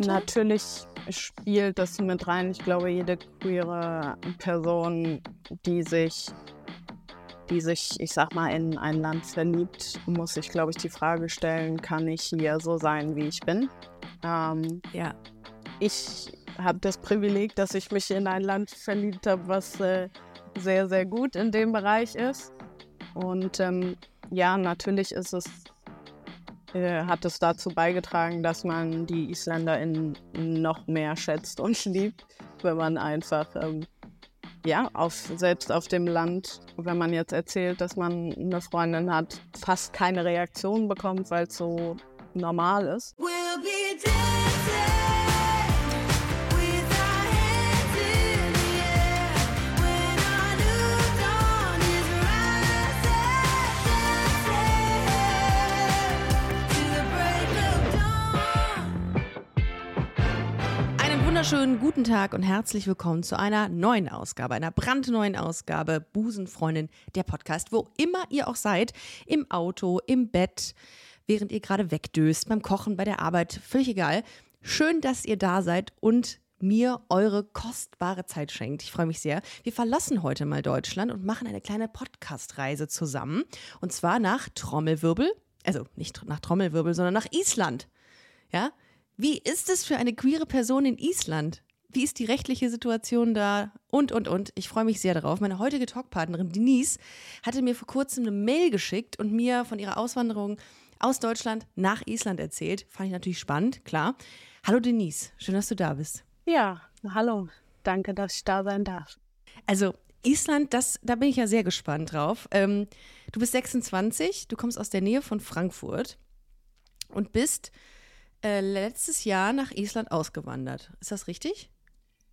könnte? Natürlich spielt das mit rein. Ich glaube, jede queere Person, die sich, die sich, ich sag mal, in ein Land verliebt, muss sich, glaube ich, die Frage stellen, kann ich hier so sein, wie ich bin? Ähm, Ja. ich habe das Privileg, dass ich mich in ein Land verliebt habe, was äh, sehr, sehr gut in dem Bereich ist. Und ähm, ja, natürlich ist es, äh, hat es dazu beigetragen, dass man die IsländerInnen noch mehr schätzt und liebt, wenn man einfach, ähm, ja, auf, selbst auf dem Land, wenn man jetzt erzählt, dass man eine Freundin hat, fast keine Reaktion bekommt, weil es so normal ist. We'll wunderschönen guten Tag und herzlich willkommen zu einer neuen Ausgabe, einer brandneuen Ausgabe Busenfreundin, der Podcast, wo immer ihr auch seid, im Auto, im Bett, während ihr gerade wegdöst, beim Kochen, bei der Arbeit, völlig egal. Schön, dass ihr da seid und mir eure kostbare Zeit schenkt. Ich freue mich sehr. Wir verlassen heute mal Deutschland und machen eine kleine Podcast-Reise zusammen. Und zwar nach Trommelwirbel, also nicht nach Trommelwirbel, sondern nach Island. Ja? Wie ist es für eine queere Person in Island? Wie ist die rechtliche Situation da? Und, und, und. Ich freue mich sehr darauf. Meine heutige Talkpartnerin Denise hatte mir vor kurzem eine Mail geschickt und mir von ihrer Auswanderung aus Deutschland nach Island erzählt. Fand ich natürlich spannend, klar. Hallo Denise, schön, dass du da bist. Ja, hallo. Danke, dass ich da sein darf. Also Island, das, da bin ich ja sehr gespannt drauf. Ähm, du bist 26, du kommst aus der Nähe von Frankfurt und bist äh, letztes Jahr nach Island ausgewandert. Ist das richtig?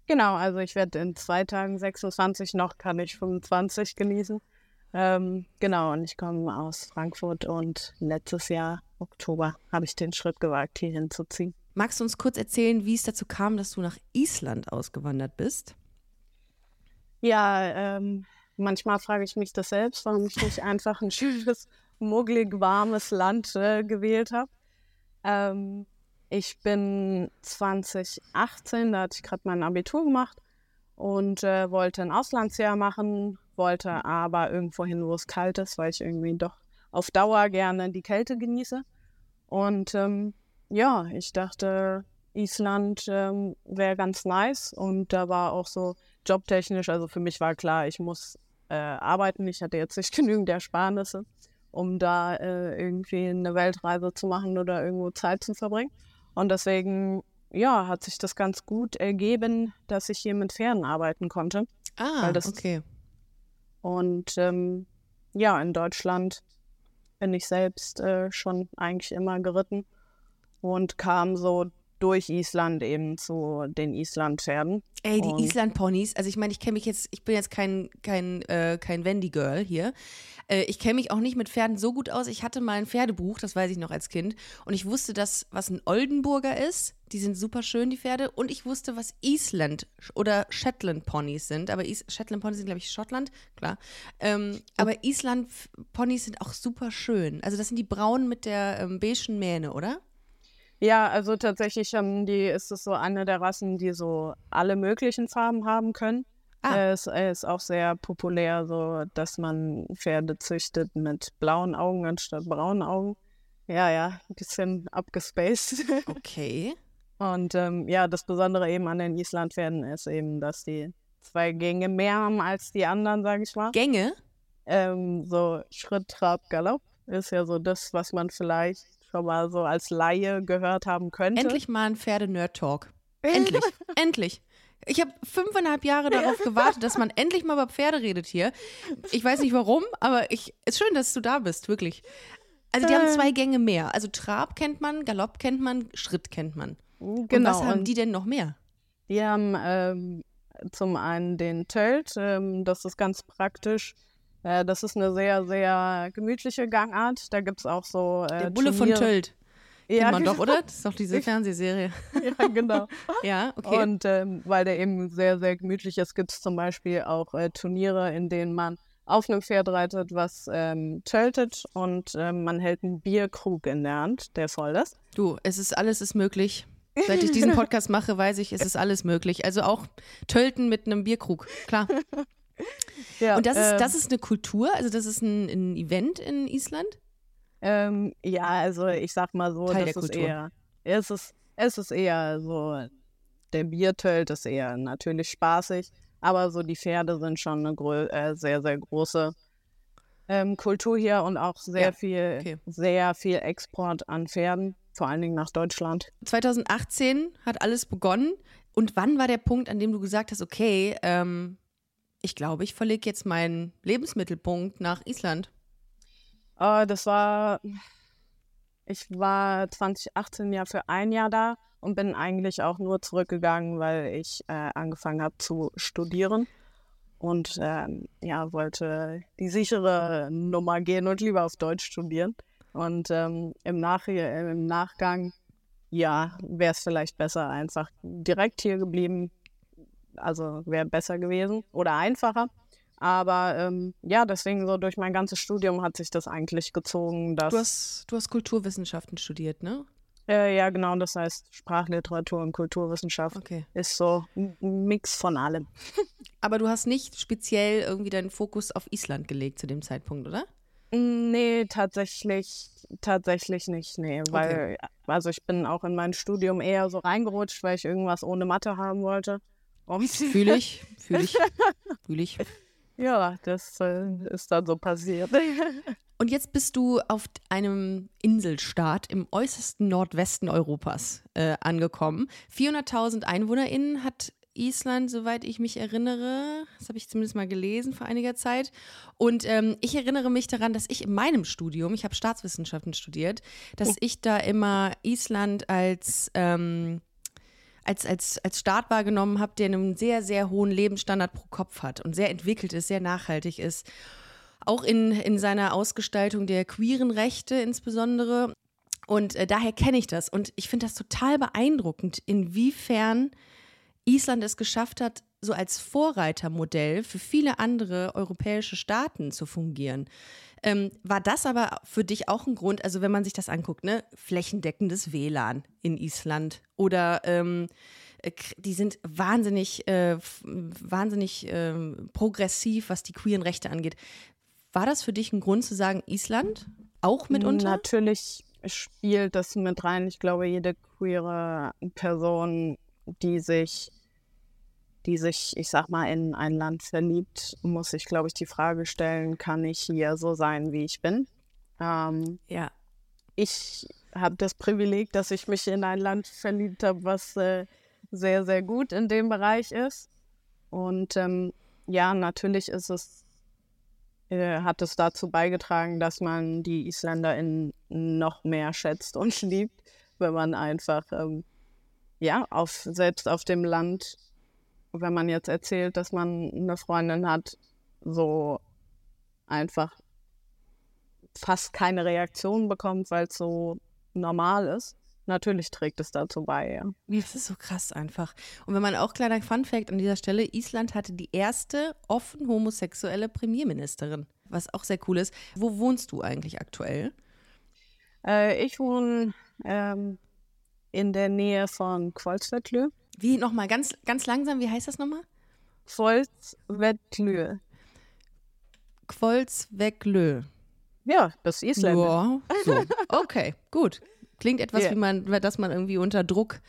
Genau, also ich werde in zwei Tagen 26, noch kann ich 25 genießen. Ähm, genau, und ich komme aus Frankfurt und letztes Jahr, Oktober, habe ich den Schritt gewagt, hier hinzuziehen. Magst du uns kurz erzählen, wie es dazu kam, dass du nach Island ausgewandert bist? Ja, ähm, manchmal frage ich mich das selbst, warum ich nicht einfach ein schönes, muggelig warmes Land äh, gewählt habe. Ähm, ich bin 2018, da hatte ich gerade mein Abitur gemacht und äh, wollte ein Auslandsjahr machen, wollte aber irgendwo hin, wo es kalt ist, weil ich irgendwie doch auf Dauer gerne die Kälte genieße. Und ähm, ja, ich dachte, Island ähm, wäre ganz nice und da war auch so jobtechnisch, also für mich war klar, ich muss äh, arbeiten. Ich hatte jetzt nicht genügend Ersparnisse, um da äh, irgendwie eine Weltreise zu machen oder irgendwo Zeit zu verbringen. Und deswegen, ja, hat sich das ganz gut ergeben, dass ich hier mit Pferden arbeiten konnte. Ah, okay. Und ähm, ja, in Deutschland bin ich selbst äh, schon eigentlich immer geritten und kam so durch Island eben zu den Islandpferden. Ey, die Island-Ponys, also ich meine, ich kenne mich jetzt, ich bin jetzt kein, kein, äh, kein Wendy-Girl hier. Äh, ich kenne mich auch nicht mit Pferden so gut aus. Ich hatte mal ein Pferdebuch, das weiß ich noch als Kind. Und ich wusste, dass, was ein Oldenburger ist. Die sind super schön, die Pferde. Und ich wusste, was Island oder Shetland-Ponys sind. Aber Is Shetland-Ponys sind, glaube ich, Schottland, klar. Ähm, aber Island-Ponys sind auch super schön. Also das sind die braunen mit der ähm, beigen Mähne, oder? Ja, also tatsächlich haben die, ist es so eine der Rassen, die so alle möglichen Farben haben können. Ah. Ist, er ist auch sehr populär, so dass man Pferde züchtet mit blauen Augen anstatt braunen Augen. Ja, ja, ein bisschen abgespaced. Okay. Und ähm, ja, das Besondere eben an den Islandpferden ist eben, dass die zwei Gänge mehr haben als die anderen, sage ich mal. Gänge? Ähm, so Schritt, Trab, Galopp ist ja so das, was man vielleicht schon mal so als Laie gehört haben könnte. Endlich mal ein Pferde-Nerd-Talk. Endlich, endlich. Ich habe fünfeinhalb Jahre darauf gewartet, dass man endlich mal über Pferde redet hier. Ich weiß nicht warum, aber ich ist schön, dass du da bist, wirklich. Also die haben zwei Gänge mehr. Also Trab kennt man, Galopp kennt man, Schritt kennt man. Und Genau. was haben und die denn noch mehr? Die haben ähm, zum einen den Tölt, ähm, das ist ganz praktisch. Äh, das ist eine sehr, sehr gemütliche Gangart. Da gibt's auch so. Äh, Der Bulle von Turniere- Tölt. Ja, man doch, oder? Das ist doch diese Fernsehserie. ja, genau. Ja, okay. Und ähm, weil der eben sehr, sehr gemütlich ist, gibt's zum Beispiel auch äh, Turniere, in denen man auf einem Pferd reitet, was ähm, töltet und ähm, man hält einen Bierkrug in der Hand, der voll ist. du, es ist alles ist möglich. Seit ich diesen Podcast mache, weiß ich, es ist alles möglich. Also auch Tölten mit einem Bierkrug, klar. Ja, Und das ist, ähm, das ist eine Kultur, also das ist ein, ein Event in Island? Ähm, ja, also ich sag mal so, Teil das der ist Kultur. eher, es ist, es ist eher so, der Biertölt ist eher natürlich spaßig, aber so die Pferde sind schon eine äh, sehr, sehr große ähm, Kultur hier und auch sehr Ja, viel, okay. sehr viel Export an Pferden, vor allen Dingen nach Deutschland. 2018 hat alles begonnen. Und wann war der Punkt, an dem du gesagt hast, okay, ähm, ich glaube, ich verlege jetzt meinen Lebensmittelpunkt nach Island? Äh, das war, ich war 2018 ja für ein Jahr da und bin eigentlich auch nur zurückgegangen, weil ich äh, angefangen habe zu studieren und ähm, ja, wollte die sichere Nummer gehen und lieber auf Deutsch studieren. Und ähm, im, Nach im Nachgang, ja, wäre es vielleicht besser einfach direkt hier geblieben. Also wäre besser gewesen oder einfacher. Aber ähm, ja, deswegen so durch mein ganzes Studium hat sich das eigentlich gezogen, dass Du hast, du hast Kulturwissenschaften studiert, ne? äh, ja genau, das heißt Sprachliteratur und Kulturwissenschaft Okay. ist so ein Mix von allem. Aber du hast nicht speziell irgendwie deinen Fokus auf Island gelegt zu dem Zeitpunkt, oder? Nee, tatsächlich, tatsächlich nicht, nee, weil also ich bin auch in mein Studium eher so reingerutscht, weil ich irgendwas ohne Mathe haben wollte. Und Fühle ich, fühle ich, fühle ich. ja, das äh, ist dann so passiert. Und jetzt bist du auf einem Inselstaat im äußersten Nordwesten Europas äh, angekommen. 400.000 EinwohnerInnen hat Island, soweit ich mich erinnere. Das habe ich zumindest mal gelesen vor einiger Zeit. Und ähm, ich erinnere mich daran, dass ich in meinem Studium, ich habe Staatswissenschaften studiert, dass ich da immer Island als ähm, als, als, als Staat wahrgenommen habe, der einen sehr, sehr hohen Lebensstandard pro Kopf hat und sehr entwickelt ist, sehr nachhaltig ist. Auch in, in seiner Ausgestaltung der queeren Rechte insbesondere. Und äh, daher kenne ich das. Und ich finde das total beeindruckend, inwiefern Island es geschafft hat, so als Vorreitermodell für viele andere europäische Staaten zu fungieren. Ähm, war das aber für dich auch ein Grund, also wenn man sich das anguckt, ne, flächendeckendes WLAN in Island oder ähm, äh, die sind wahnsinnig, äh, wahnsinnig ähm, progressiv, was die queeren Rechte angeht. War das für dich ein Grund zu sagen, Island auch mitunter? Natürlich spielt das mit rein. Ich glaube, jede queere Person, die sich, die sich, ich sag mal, in ein Land verliebt, muss sich, glaube ich, die Frage stellen, kann ich hier so sein, wie ich bin? Ähm, Ja. ich habe das Privileg, dass ich mich in ein Land verliebt habe, was äh, sehr, sehr gut in dem Bereich ist. Und ähm, ja, natürlich ist es, äh, hat es dazu beigetragen, dass man die IsländerInnen noch mehr schätzt und liebt, wenn man einfach, ähm, ja, auf, selbst auf dem Land, wenn man jetzt erzählt, dass man eine Freundin hat, so einfach fast keine Reaktion bekommt, weil es so normal ist. Natürlich trägt es dazu bei, ja. Das ist so krass einfach. Und wenn man auch kleiner Fun Fact an dieser Stelle, Island hatte die erste offen homosexuelle Premierministerin, was auch sehr cool ist. Wo wohnst du eigentlich aktuell? Äh, ich wohne ähm, in der Nähe von Kvolsvetlö. Wie nochmal ganz, ganz langsam, wie heißt das nochmal? Kvolsvetlö. Quolsveglö. Ja, das ist. Ja, so. Okay, gut. Klingt etwas, Ja. wie man, dass man irgendwie unter Druck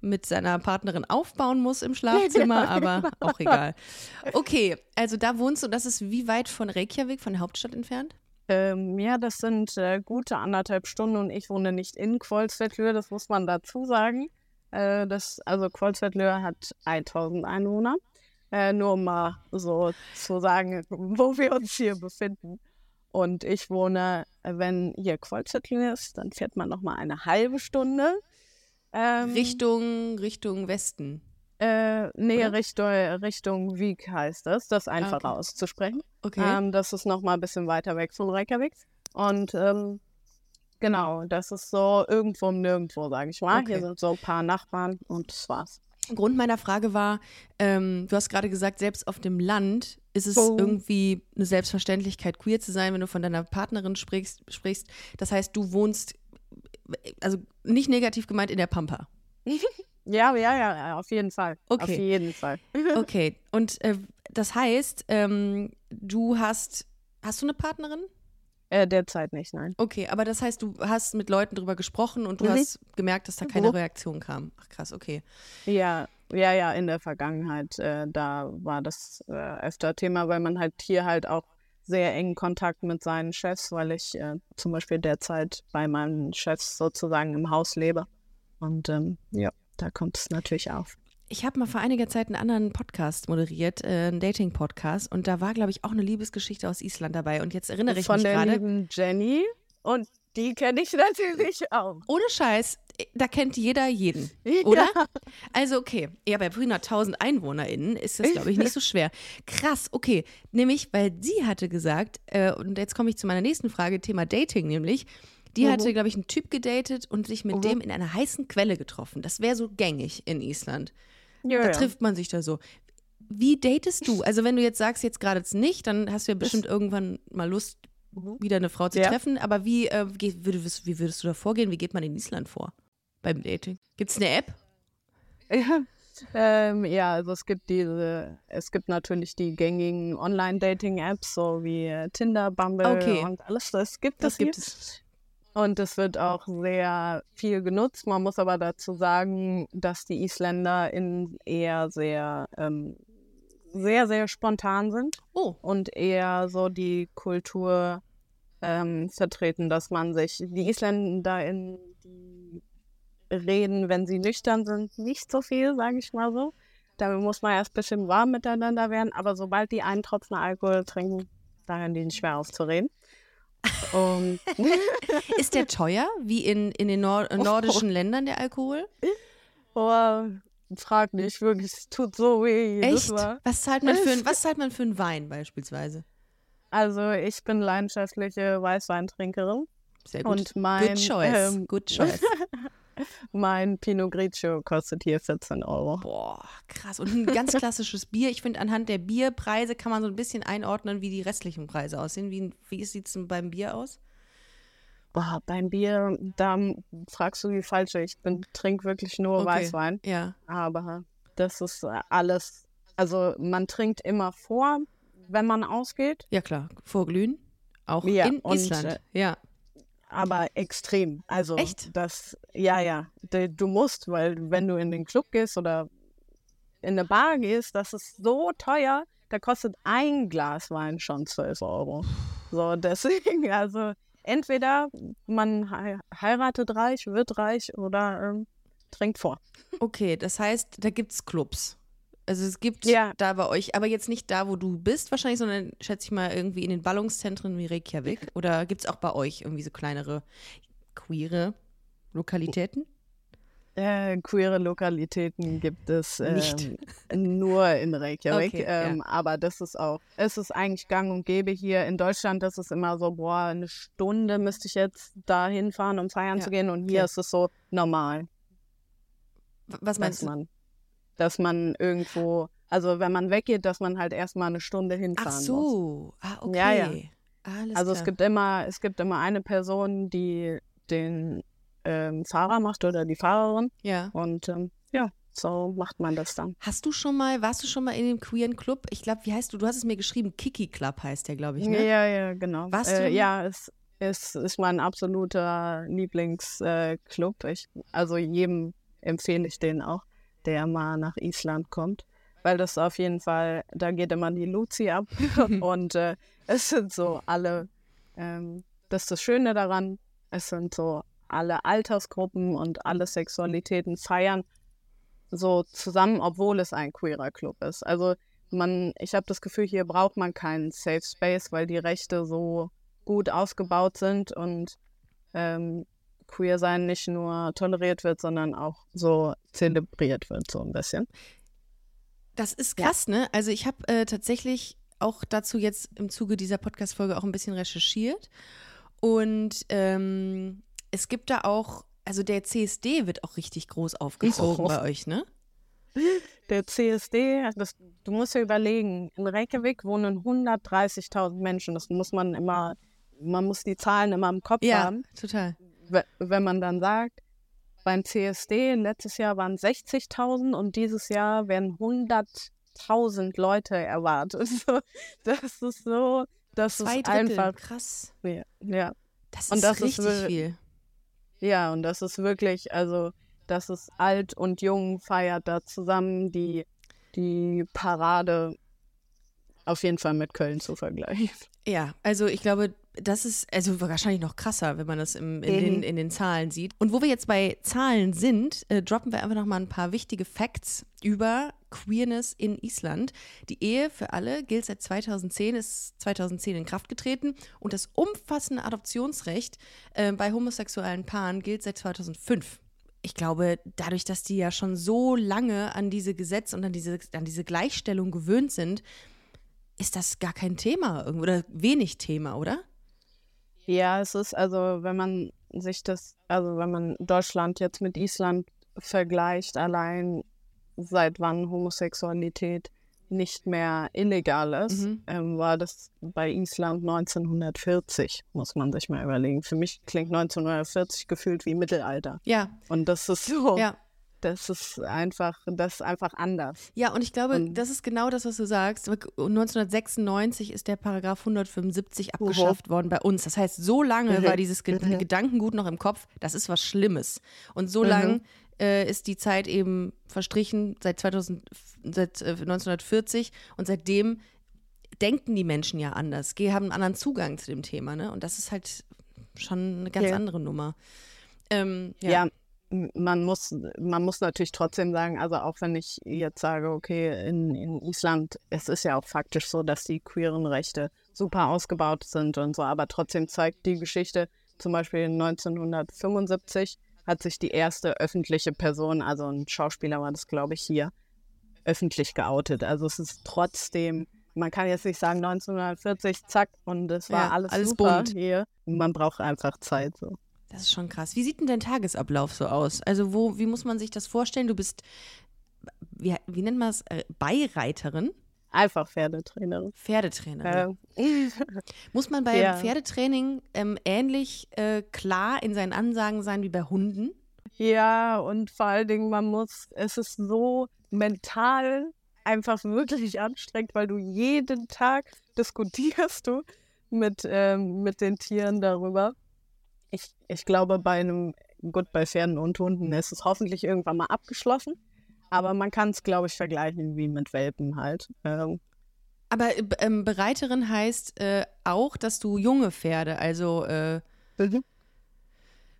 mit seiner Partnerin aufbauen muss im Schlafzimmer, aber auch egal. Okay, also da wohnst du, das ist wie weit von Reykjavik, von der Hauptstadt entfernt? Ähm, ja, das sind äh, gute anderthalb Stunden und ich wohne nicht in Kvolsvetlö, das muss man dazu sagen. Äh, das, also Kvolsvetlö hat 1000 Einwohner. Äh, nur um mal so zu sagen, wo wir uns hier befinden. Und ich wohne, wenn hier Kvolsvetlö ist, dann fährt man noch mal eine halbe Stunde. Ähm, Richtung, Richtung Westen. Äh, nee, oder? Richtung, Richtung Wieg heißt das. Das ist einfacher okay. auszusprechen. Okay. Ähm, das ist noch mal ein bisschen weiter weg von Reykjavik. Und ähm, genau, das ist so irgendwo Nirgendwo, sage ich mal. Okay. Hier sind so ein paar Nachbarn und das war's. Grund meiner Frage war, ähm, du hast gerade gesagt, selbst auf dem Land ist es Oh. irgendwie eine Selbstverständlichkeit, queer zu sein, wenn du von deiner Partnerin sprichst. sprichst. Das heißt, du wohnst, also nicht negativ gemeint, in der Pampa. Ja, ja, ja, auf jeden Fall. Auf Okay. jeden Fall. Okay, und äh, das heißt, ähm, du hast, hast du eine Partnerin? Äh, derzeit nicht, nein. Okay, aber das heißt, du hast mit Leuten drüber gesprochen und du Mhm. hast gemerkt, dass da keine Mhm. Reaktion kam. Ach krass, okay. Ja, ja, ja, in der Vergangenheit, äh, da war das äh, öfter Thema, weil man halt hier halt auch sehr engen Kontakt mit seinen Chefs, weil ich äh, zum Beispiel derzeit bei meinen Chefs sozusagen im Haus lebe. Und ähm, ja, da kommt es natürlich auf. Ich habe mal vor einiger Zeit einen anderen Podcast moderiert, äh, einen Dating-Podcast, und da war, glaube ich, auch eine Liebesgeschichte aus Island dabei. Und jetzt erinnere ich Von mich der gerade. lieben Jenny und die kenne ich natürlich auch. Ohne Scheiß, da kennt jeder jeden, oder? Also okay, ja, bei über 1000 EinwohnerInnen ist das, glaube ich, nicht so schwer. Krass, okay. Nämlich, weil sie hatte gesagt, äh, und jetzt komme ich zu meiner nächsten Frage, Thema Dating nämlich, die hatte, glaube ich, einen Typ gedatet und sich mit dem in einer heißen Quelle getroffen. Das wäre so gängig in Island. Ja, Da ja. trifft man sich da so. Wie datest du? Also wenn du jetzt sagst, jetzt gerade nicht, dann hast du ja bestimmt irgendwann mal Lust, wieder eine Frau zu Ja. treffen. Aber wie, äh, geh- würdest, wie würdest du da vorgehen? Wie geht man in Island vor beim Dating? Gibt es eine App? Ja. Ähm, ja, also es gibt diese, es gibt natürlich die gängigen Online-Dating-Apps, so wie äh, Tinder, Bumble Okay. und alles. Das gibt Das es gibt es. Und es wird auch sehr viel genutzt. Man muss aber dazu sagen, dass die Isländer in eher sehr, ähm, sehr, sehr spontan sind Oh, und eher so die Kultur ähm, vertreten, dass man sich, die Isländer in die reden, wenn sie nüchtern sind, nicht so viel, sage ich mal so. Da muss man erst ein bisschen warm miteinander werden, aber sobald die einen Tropfen Alkohol trinken, da hören die nicht schwer aufzureden. Und ist der teuer, wie in, in den Nor äh, nordischen Ländern der Alkohol? oh, frag nicht, wirklich, es tut so weh. Echt? Was zahlt man für, ein- was zahlt man für einen Wein beispielsweise? Also ich bin leidenschaftliche Weißweintrinkerin Sehr gut. und mein, Good choice. ähm, Good choice. mein Pinot Grigio kostet hier 14 Euro. Boah, krass. Und ein ganz klassisches Bier. Ich finde, anhand der Bierpreise kann man so ein bisschen einordnen, wie die restlichen Preise aussehen. Wie, wie sieht es beim Bier aus? Boah, beim Bier, da fragst du die falsche. Ich bin, trinke wirklich nur Okay. Weißwein. Ja. Aber das ist äh, alles. Also man trinkt immer vor, wenn man ausgeht, Ja, klar. Vorglühen. Auch Ja, in und, Island. äh, ja. Aber extrem. Also Echt? das, ja, ja. Du, musst, weil wenn du in den Club gehst oder in eine Bar gehst, das ist so teuer. Da kostet ein Glas Wein schon 12 Euro. So, deswegen, also entweder man hei- heiratet reich, wird reich oder ähm, trinkt vor. Okay, das heißt, da gibt es Clubs. Also es gibt Ja. da bei euch, aber jetzt nicht da, wo du bist wahrscheinlich, sondern schätze ich mal irgendwie in den Ballungszentren wie Reykjavik. Oder gibt es auch bei euch irgendwie so kleinere queere Lokalitäten? Äh, queere Lokalitäten gibt es ähm, Nicht. nur in Reykjavik. Okay, ähm, Aber das ist auch, es ist eigentlich gang und gäbe hier in Deutschland. Das ist immer so, boah, eine Stunde müsste ich jetzt da hinfahren, um feiern Ja, zu gehen. Und hier okay. ist es so normal, Was meinst du? man, dass man irgendwo, also wenn man weggeht, dass man halt erstmal eine Stunde hinfahren Ach muss. so. Ah, okay. Ja, ja. Alles Also klar. es gibt immer, es gibt immer eine Person, die den ähm, Fahrer macht oder die Fahrerin. ja. Und ähm, ja, so macht man das dann. Hast du schon mal, warst du schon mal in dem queeren Club? Ich glaube, wie heißt du? Du hast es mir geschrieben, Kiki Club heißt der, glaube ich, ne? Ja, ja, genau. Warst du äh, denn- ja, es, es ist mein absoluter Lieblingsclub. Äh, ich, also jedem empfehle ich den auch, der mal nach Island kommt. Weil das auf jeden Fall, da geht immer die Luzi ab. und äh, es sind so alle, ähm, das ist das Schöne daran, es sind so alle Altersgruppen und alle Sexualitäten feiern so zusammen, obwohl es ein queerer Club ist. Also man, ich habe das Gefühl, hier braucht man keinen Safe Space, weil die Rechte so gut ausgebaut sind und ähm, queer sein nicht nur toleriert wird, sondern auch so zelebriert wird, so ein bisschen. Das ist Ja. krass, ne? Also ich habe äh, tatsächlich auch dazu jetzt im Zuge dieser Podcast-Folge auch ein bisschen recherchiert. Und ähm, es gibt da auch, also der CSD wird auch richtig groß aufgezogen Oh. bei euch, ne? Der CSD, das, du musst dir überlegen, in Reykjavik wohnen 130.000 Menschen. Das muss man immer, man muss die Zahlen immer im Kopf haben. total. We- wenn man dann sagt, beim CSD letztes Jahr waren 60.000 und dieses Jahr werden 100.000 Leute erwartet. Das ist so, das Zwei ist Drittel. einfach, Krass. ja, ja, Das Und ist das ist richtig wir- viel. ja, und das ist wirklich, also, das ist alt und jung feiert da zusammen die, die Parade auf jeden Fall mit Köln zu vergleichen. Ja, also ich glaube, das ist also wahrscheinlich noch krasser, wenn man das im, in, den, Mhm. in den Zahlen sieht. Und wo wir jetzt bei Zahlen sind, äh, droppen wir einfach noch mal ein paar wichtige Facts über Queerness in Island. Die Ehe für alle gilt seit 2010, ist 2010 in Kraft getreten und das umfassende Adoptionsrecht äh, bei homosexuellen Paaren gilt seit 2005. Ich glaube, dadurch, dass die ja schon so lange an diese Gesetze und an diese, an diese Gleichstellung gewöhnt sind, ist das gar kein Thema oder wenig Thema, oder? Ja, es ist also, wenn man sich das, also wenn man Deutschland jetzt mit Island vergleicht, allein seit wann Homosexualität nicht mehr illegal ist, Mhm. ähm, war das bei Island 1940, muss man sich mal überlegen. Für mich klingt 1940 gefühlt wie Mittelalter. Ja, Und das ist so, ja. Das ist einfach, das ist einfach anders. Ja, und ich glaube, Und- das ist genau das, was du sagst. 1996 ist der Paragraph 175 abgeschafft worden bei uns. Das heißt, so lange Mhm. war dieses Ge Mhm. Gedankengut noch im Kopf, das ist was Schlimmes. Und so Mhm. lang äh, ist die Zeit eben verstrichen seit, 2000, seit äh, 1940 und seitdem denken die Menschen ja anders, haben einen anderen Zugang zu dem Thema. Ne? Und das ist halt schon eine ganz Ja. andere Nummer. Ähm, ja. Ja, man muss, man muss natürlich trotzdem sagen, also auch wenn ich jetzt sage, okay, in, in Island, es ist ja auch faktisch so, dass die queeren Rechte super ausgebaut sind und so, aber trotzdem zeigt die Geschichte, zum Beispiel 1975 hat sich die erste öffentliche Person, also ein Schauspieler war das, glaube ich, hier, öffentlich geoutet. Also es ist trotzdem, man kann jetzt nicht sagen 1940, zack, und es war Ja, alles, alles super bunt. hier. Man braucht einfach Zeit. So. Das ist schon krass. Wie sieht denn dein Tagesablauf so aus? Also wo, wie muss man sich das vorstellen? Du bist, wie, wie nennt man es, Äh, Beireiterin, Einfach Pferdetrainerin. Pferdetrainerin. Äh, Muss man beim ja. Pferdetraining ähm, ähnlich äh, klar in seinen Ansagen sein wie bei Hunden? ja, und vor allen Dingen, man muss, es ist so mental einfach wirklich anstrengend, weil du jeden Tag diskutierst du mit, ähm, mit den Tieren darüber. Ich, ich glaube, bei einem, gut, bei Pferden und Hunden ist es hoffentlich irgendwann mal abgeschlossen. Aber man kann es, glaube ich, vergleichen wie mit Welpen halt. Ähm, Aber äh, ähm, Bereiterin heißt äh, auch, dass du junge Pferde, also äh,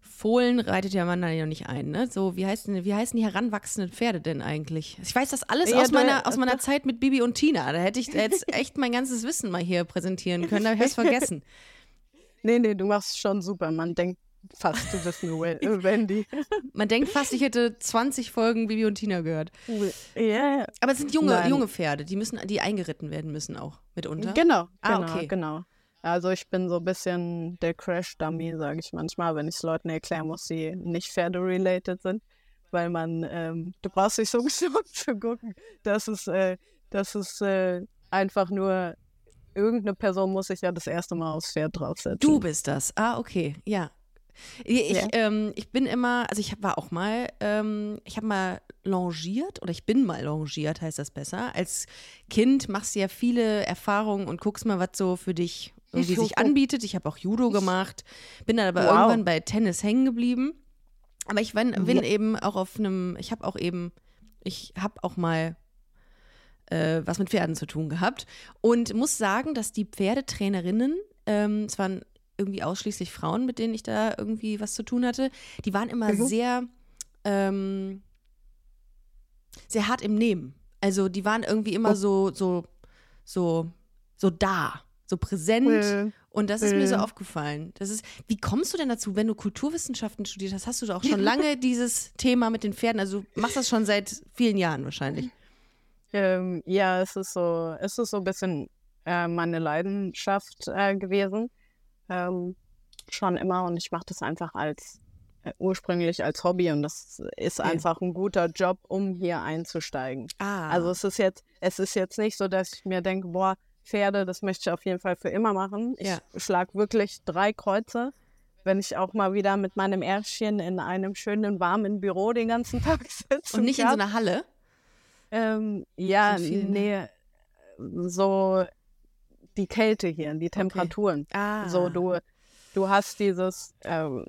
Fohlen reitet ja man da ja nicht ein, ne? So, wie, heißt denn, wie heißen die heranwachsenden Pferde denn eigentlich? Ich weiß das alles Ja, aus, da- meiner, aus meiner Zeit mit Bibi und Tina. Da hätte ich jetzt echt mein ganzes Wissen mal hier präsentieren können, aber ich habe es vergessen. Nee, nee, du machst schon super. Man denkt fast, du bist eine äh, Wendy. Man denkt fast, ich hätte 20 Folgen Bibi und Tina gehört. Ja, ja. Aber es sind junge, Nein. junge Pferde, die müssen, die eingeritten werden müssen auch mitunter. Genau, Ah, genau, okay. genau. Also ich bin so ein bisschen der Crash-Dummy, sage ich manchmal, wenn ich es Leuten erklären muss, die nicht Pferde-related sind. Weil man, ähm, du brauchst dich so gesund zu gucken, dass es, äh, dass es äh, einfach nur, irgendeine Person muss sich ja das erste Mal aufs Pferd draufsetzen. Du bist das. Ah, okay, ja. Ich, Ja. ähm, ich bin immer, also ich war auch mal, ähm, ich habe mal longiert oder ich bin mal longiert, heißt das besser. Als Kind machst du ja viele Erfahrungen und guckst mal, was so für dich irgendwie sich anbietet. Ich habe auch Judo gemacht, bin dann aber Wow. irgendwann bei Tennis hängen geblieben. Aber ich bin, bin eben auch auf einem, ich habe auch eben, ich habe auch mal äh, was mit Pferden zu tun gehabt und muss sagen, dass die Pferdetrainerinnen, ähm, es waren irgendwie ausschließlich Frauen, mit denen ich da irgendwie was zu tun hatte, die waren immer Mhm. sehr, ähm, sehr hart im Nehmen. Also die waren irgendwie immer Oh. so, so, so, so da, so präsent. Äh, Und das ist mir so Mhm. aufgefallen. Das ist, wie kommst du denn dazu, wenn du Kulturwissenschaften studiert hast, hast du da auch schon lange dieses Thema mit den Pferden? Also du machst das schon seit vielen Jahren wahrscheinlich. Ähm, ja, es ist so, es ist so ein bisschen äh, meine Leidenschaft äh, gewesen. Ähm, schon immer und ich mache das einfach als äh, ursprünglich als Hobby und das ist Ja. einfach ein guter Job, um hier einzusteigen. Ah. Also es ist jetzt, es ist jetzt nicht so, dass ich mir denke, boah, Pferde, das möchte ich auf jeden Fall für immer machen. Ich Ja. schlag wirklich drei Kreuze, wenn ich auch mal wieder mit meinem Ärschchen in einem schönen, warmen Büro den ganzen Tag sitze. Und nicht in so einer Halle? Ähm, ja, viele, ne? nee, so die Kälte hier, die Temperaturen. Ah. So, du, du hast dieses, ähm,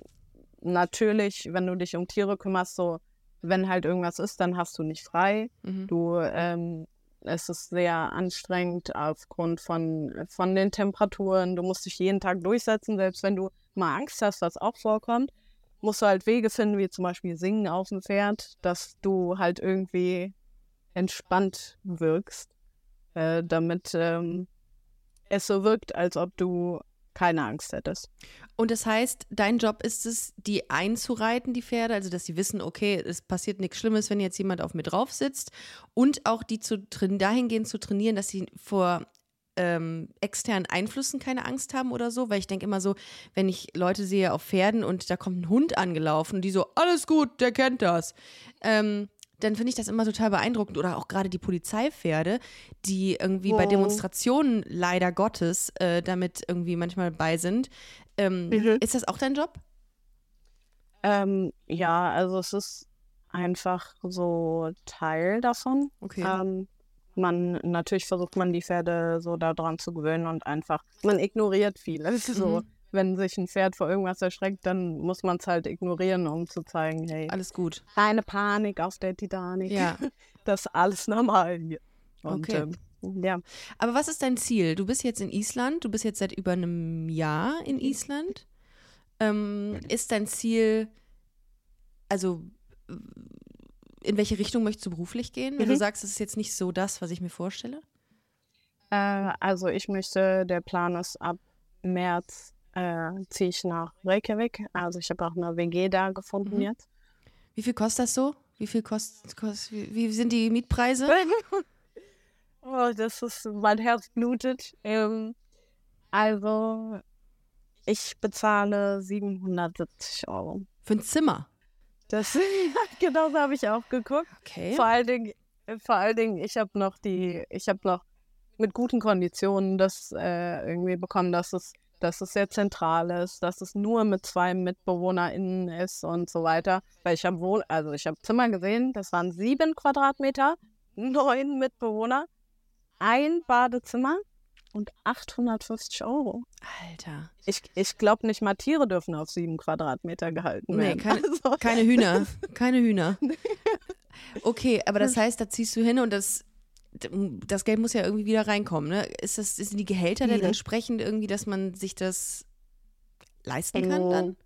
natürlich, wenn du dich um Tiere kümmerst, so, wenn halt irgendwas ist, dann hast du nicht frei. Mhm. Du, ähm, es ist sehr anstrengend aufgrund von, von den Temperaturen. Du musst dich jeden Tag durchsetzen, selbst wenn du mal Angst hast, was auch vorkommt, musst du halt Wege finden, wie zum Beispiel Singen auf dem Pferd, dass du halt irgendwie entspannt wirkst, äh, damit ähm, es so wirkt, als ob du keine Angst hättest. Und das heißt, dein Job ist es, die einzureiten, die Pferde, also dass sie wissen, okay, es passiert nichts Schlimmes, wenn jetzt jemand auf mir drauf sitzt. Und auch die zu dahingehend zu trainieren, dass sie vor ähm, externen Einflüssen keine Angst haben oder so. Weil ich denke immer so, wenn ich Leute sehe auf Pferden und da kommt ein Hund angelaufen die so, alles gut, der kennt das. Ähm, dann finde ich das immer total beeindruckend. Oder auch gerade die Polizeipferde, die irgendwie bei Wow. Demonstrationen leider Gottes äh, damit irgendwie manchmal bei sind. Ähm, Mhm. Ist das auch dein Job? Ähm, ja, also es ist einfach so Teil davon. Okay. Ähm, man, natürlich versucht man die Pferde so daran zu gewöhnen und einfach, man ignoriert vieles. So, Mhm. Wenn sich ein Pferd vor irgendwas erschreckt, dann muss man es halt ignorieren, um zu zeigen, hey, Alles gut. keine Panik auf der Titanic. Ja. Das ist alles normal hier. Und, Okay. ähm, ja. Aber was ist dein Ziel? Du bist jetzt in Island, du bist jetzt seit über einem Jahr in Island. Ähm, ist dein Ziel, also in welche Richtung möchtest du beruflich gehen? Wenn du Mhm. sagst, es ist jetzt nicht so das, was ich mir vorstelle. Äh, also ich möchte, der Plan ist, ab März äh, ziehe ich nach Reykjavik. Also ich habe auch eine WG da gefunden Mhm. jetzt. Wie viel kostet das so? Wie viel kostet, kost, wie, wie sind die Mietpreise? oh, das ist, mein Herz blutet. Ähm, also ich bezahle 770 Euro. Für ein Zimmer. Das, genau so habe ich auch geguckt. Okay. Vor allen Dingen, vor allen Dingen, ich habe noch die, ich habe noch mit guten Konditionen das äh, irgendwie bekommen, dass es, dass es sehr zentral ist, dass es nur mit zwei MitbewohnerInnen ist und so weiter. Weil ich habe wohl, also ich habe Zimmer gesehen, das waren sieben Quadratmeter, neun Mitbewohner, ein Badezimmer und 850 Euro. Alter. Ich, ich glaube nicht mal Tiere dürfen auf sieben Quadratmeter gehalten Nee, werden. keine- Also- Keine Hühner. Keine Hühner. Okay, aber das heißt, da ziehst du hin und das, das Geld muss ja irgendwie wieder reinkommen, ne? Ist das, sind die Gehälter denn entsprechend irgendwie, dass man sich das leisten kann dann?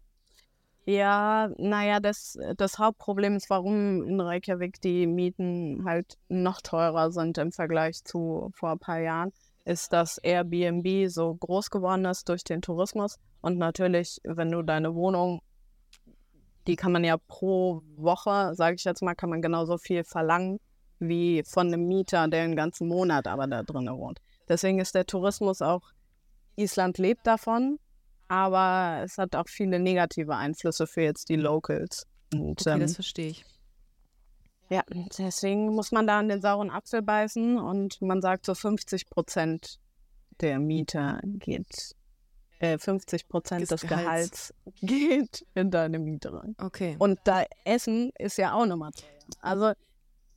Ja, naja, das, das Hauptproblem ist, warum in Reykjavik die Mieten halt noch teurer sind im Vergleich zu vor ein paar Jahren, ist, dass Airbnb so groß geworden ist durch den Tourismus. Und natürlich, wenn du deine Wohnung, die kann man ja pro Woche, sage ich jetzt mal, kann man genauso viel verlangen wie von einem Mieter, der einen ganzen Monat aber da drin wohnt. Deswegen ist der Tourismus auch, Island lebt davon, aber es hat auch viele negative Einflüsse für jetzt die Locals. Und Okay, ähm, das verstehe ich. ja, deswegen muss man da an den sauren Apfel beißen und man sagt so 50 Prozent der Mieter geht, äh, 50 Prozent Des des Gehalts. Gehalts geht in deine Miete rein. Okay. Und da Essen ist ja auch nochmal. Also,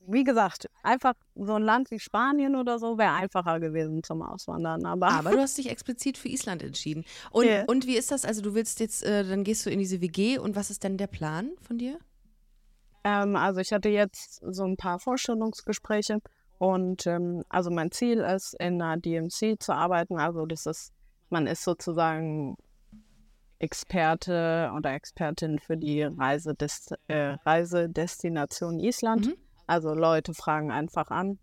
wie gesagt, einfach so ein Land wie Spanien oder so wäre einfacher gewesen zum Auswandern. Aber, Aber du hast dich explizit für Island entschieden. Und, Ja. und wie ist das? Also du willst jetzt, äh, dann gehst du in diese WG und was ist denn der Plan von dir? Ähm, also ich hatte jetzt so ein paar Vorstellungsgespräche und ähm, also mein Ziel ist, in einer DMC zu arbeiten. Also das ist, man ist sozusagen Experte oder Expertin für die Reisedes äh, Reisedestination Island. Mhm. Also Leute fragen einfach an.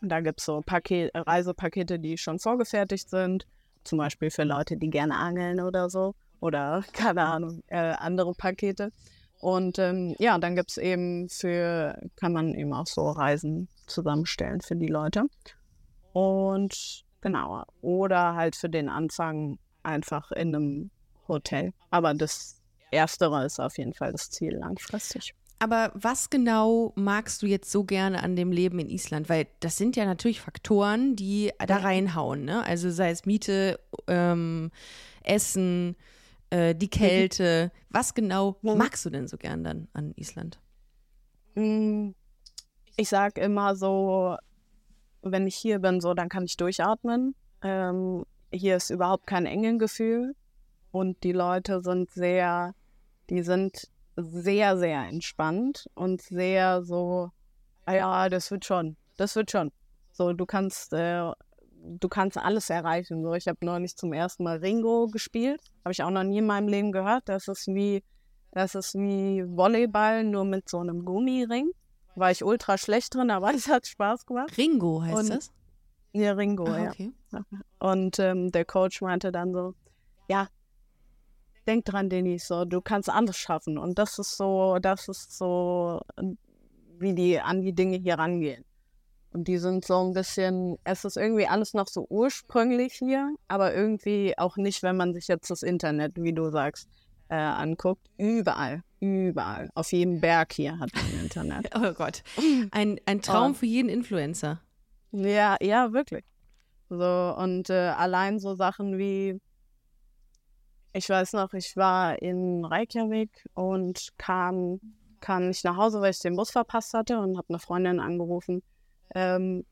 Da gibt es so Paket, Reisepakete, die schon vorgefertigt sind. Zum Beispiel für Leute, die gerne angeln oder so. Oder, keine Ahnung, äh, andere Pakete. Und ähm, ja, dann gibt es eben für, kann man eben auch so Reisen zusammenstellen für die Leute. Und genau, oder halt für den Anfang einfach in einem Hotel. Aber das Erstere ist auf jeden Fall das Ziel langfristig. Aber was genau magst du jetzt so gerne an dem Leben in Island? Weil das sind ja natürlich Faktoren, die da reinhauen. Ne? Also sei es Miete, ähm, Essen, äh, die Kälte. Was genau magst du denn so gern dann an Island? Mm, Ich sag immer so, wenn ich hier bin, so, dann kann ich durchatmen. Ähm, hier ist überhaupt kein Engengefühl und die Leute sind sehr, die sind sehr, sehr entspannt und sehr so, "Ah ja, das wird schon, das wird schon. So, du kannst, äh, du kannst alles erreichen. So, ich habe neulich zum ersten Mal Ringo gespielt, habe ich auch noch nie in meinem Leben gehört. Das ist wie, das ist wie Volleyball, nur mit so einem Gummiring. War ich ultra schlecht drin, aber es hat Spaß gemacht. Ringo heißt Und- das? Ja, Ringo, Ah, ja. okay. Und ähm, der Coach meinte dann so, ja, denk dran, Denis, so, du kannst alles schaffen. Und das ist so, das ist so, äh, wie die an die Dinge hier rangehen. Und die sind so ein bisschen, es ist irgendwie alles noch so ursprünglich hier, aber irgendwie auch nicht, wenn man sich jetzt das Internet, wie du sagst, äh, anguckt. Überall, überall. Auf jedem Berg hier hat man Internet. Oh Gott. Ein, ein Traum Oh. für jeden Influencer. Ja, ja, wirklich. So, und äh, allein so Sachen wie, ich weiß noch, ich war in Reykjavik und kam, kam nicht nach Hause, weil ich den Bus verpasst hatte und habe eine Freundin angerufen, ähm,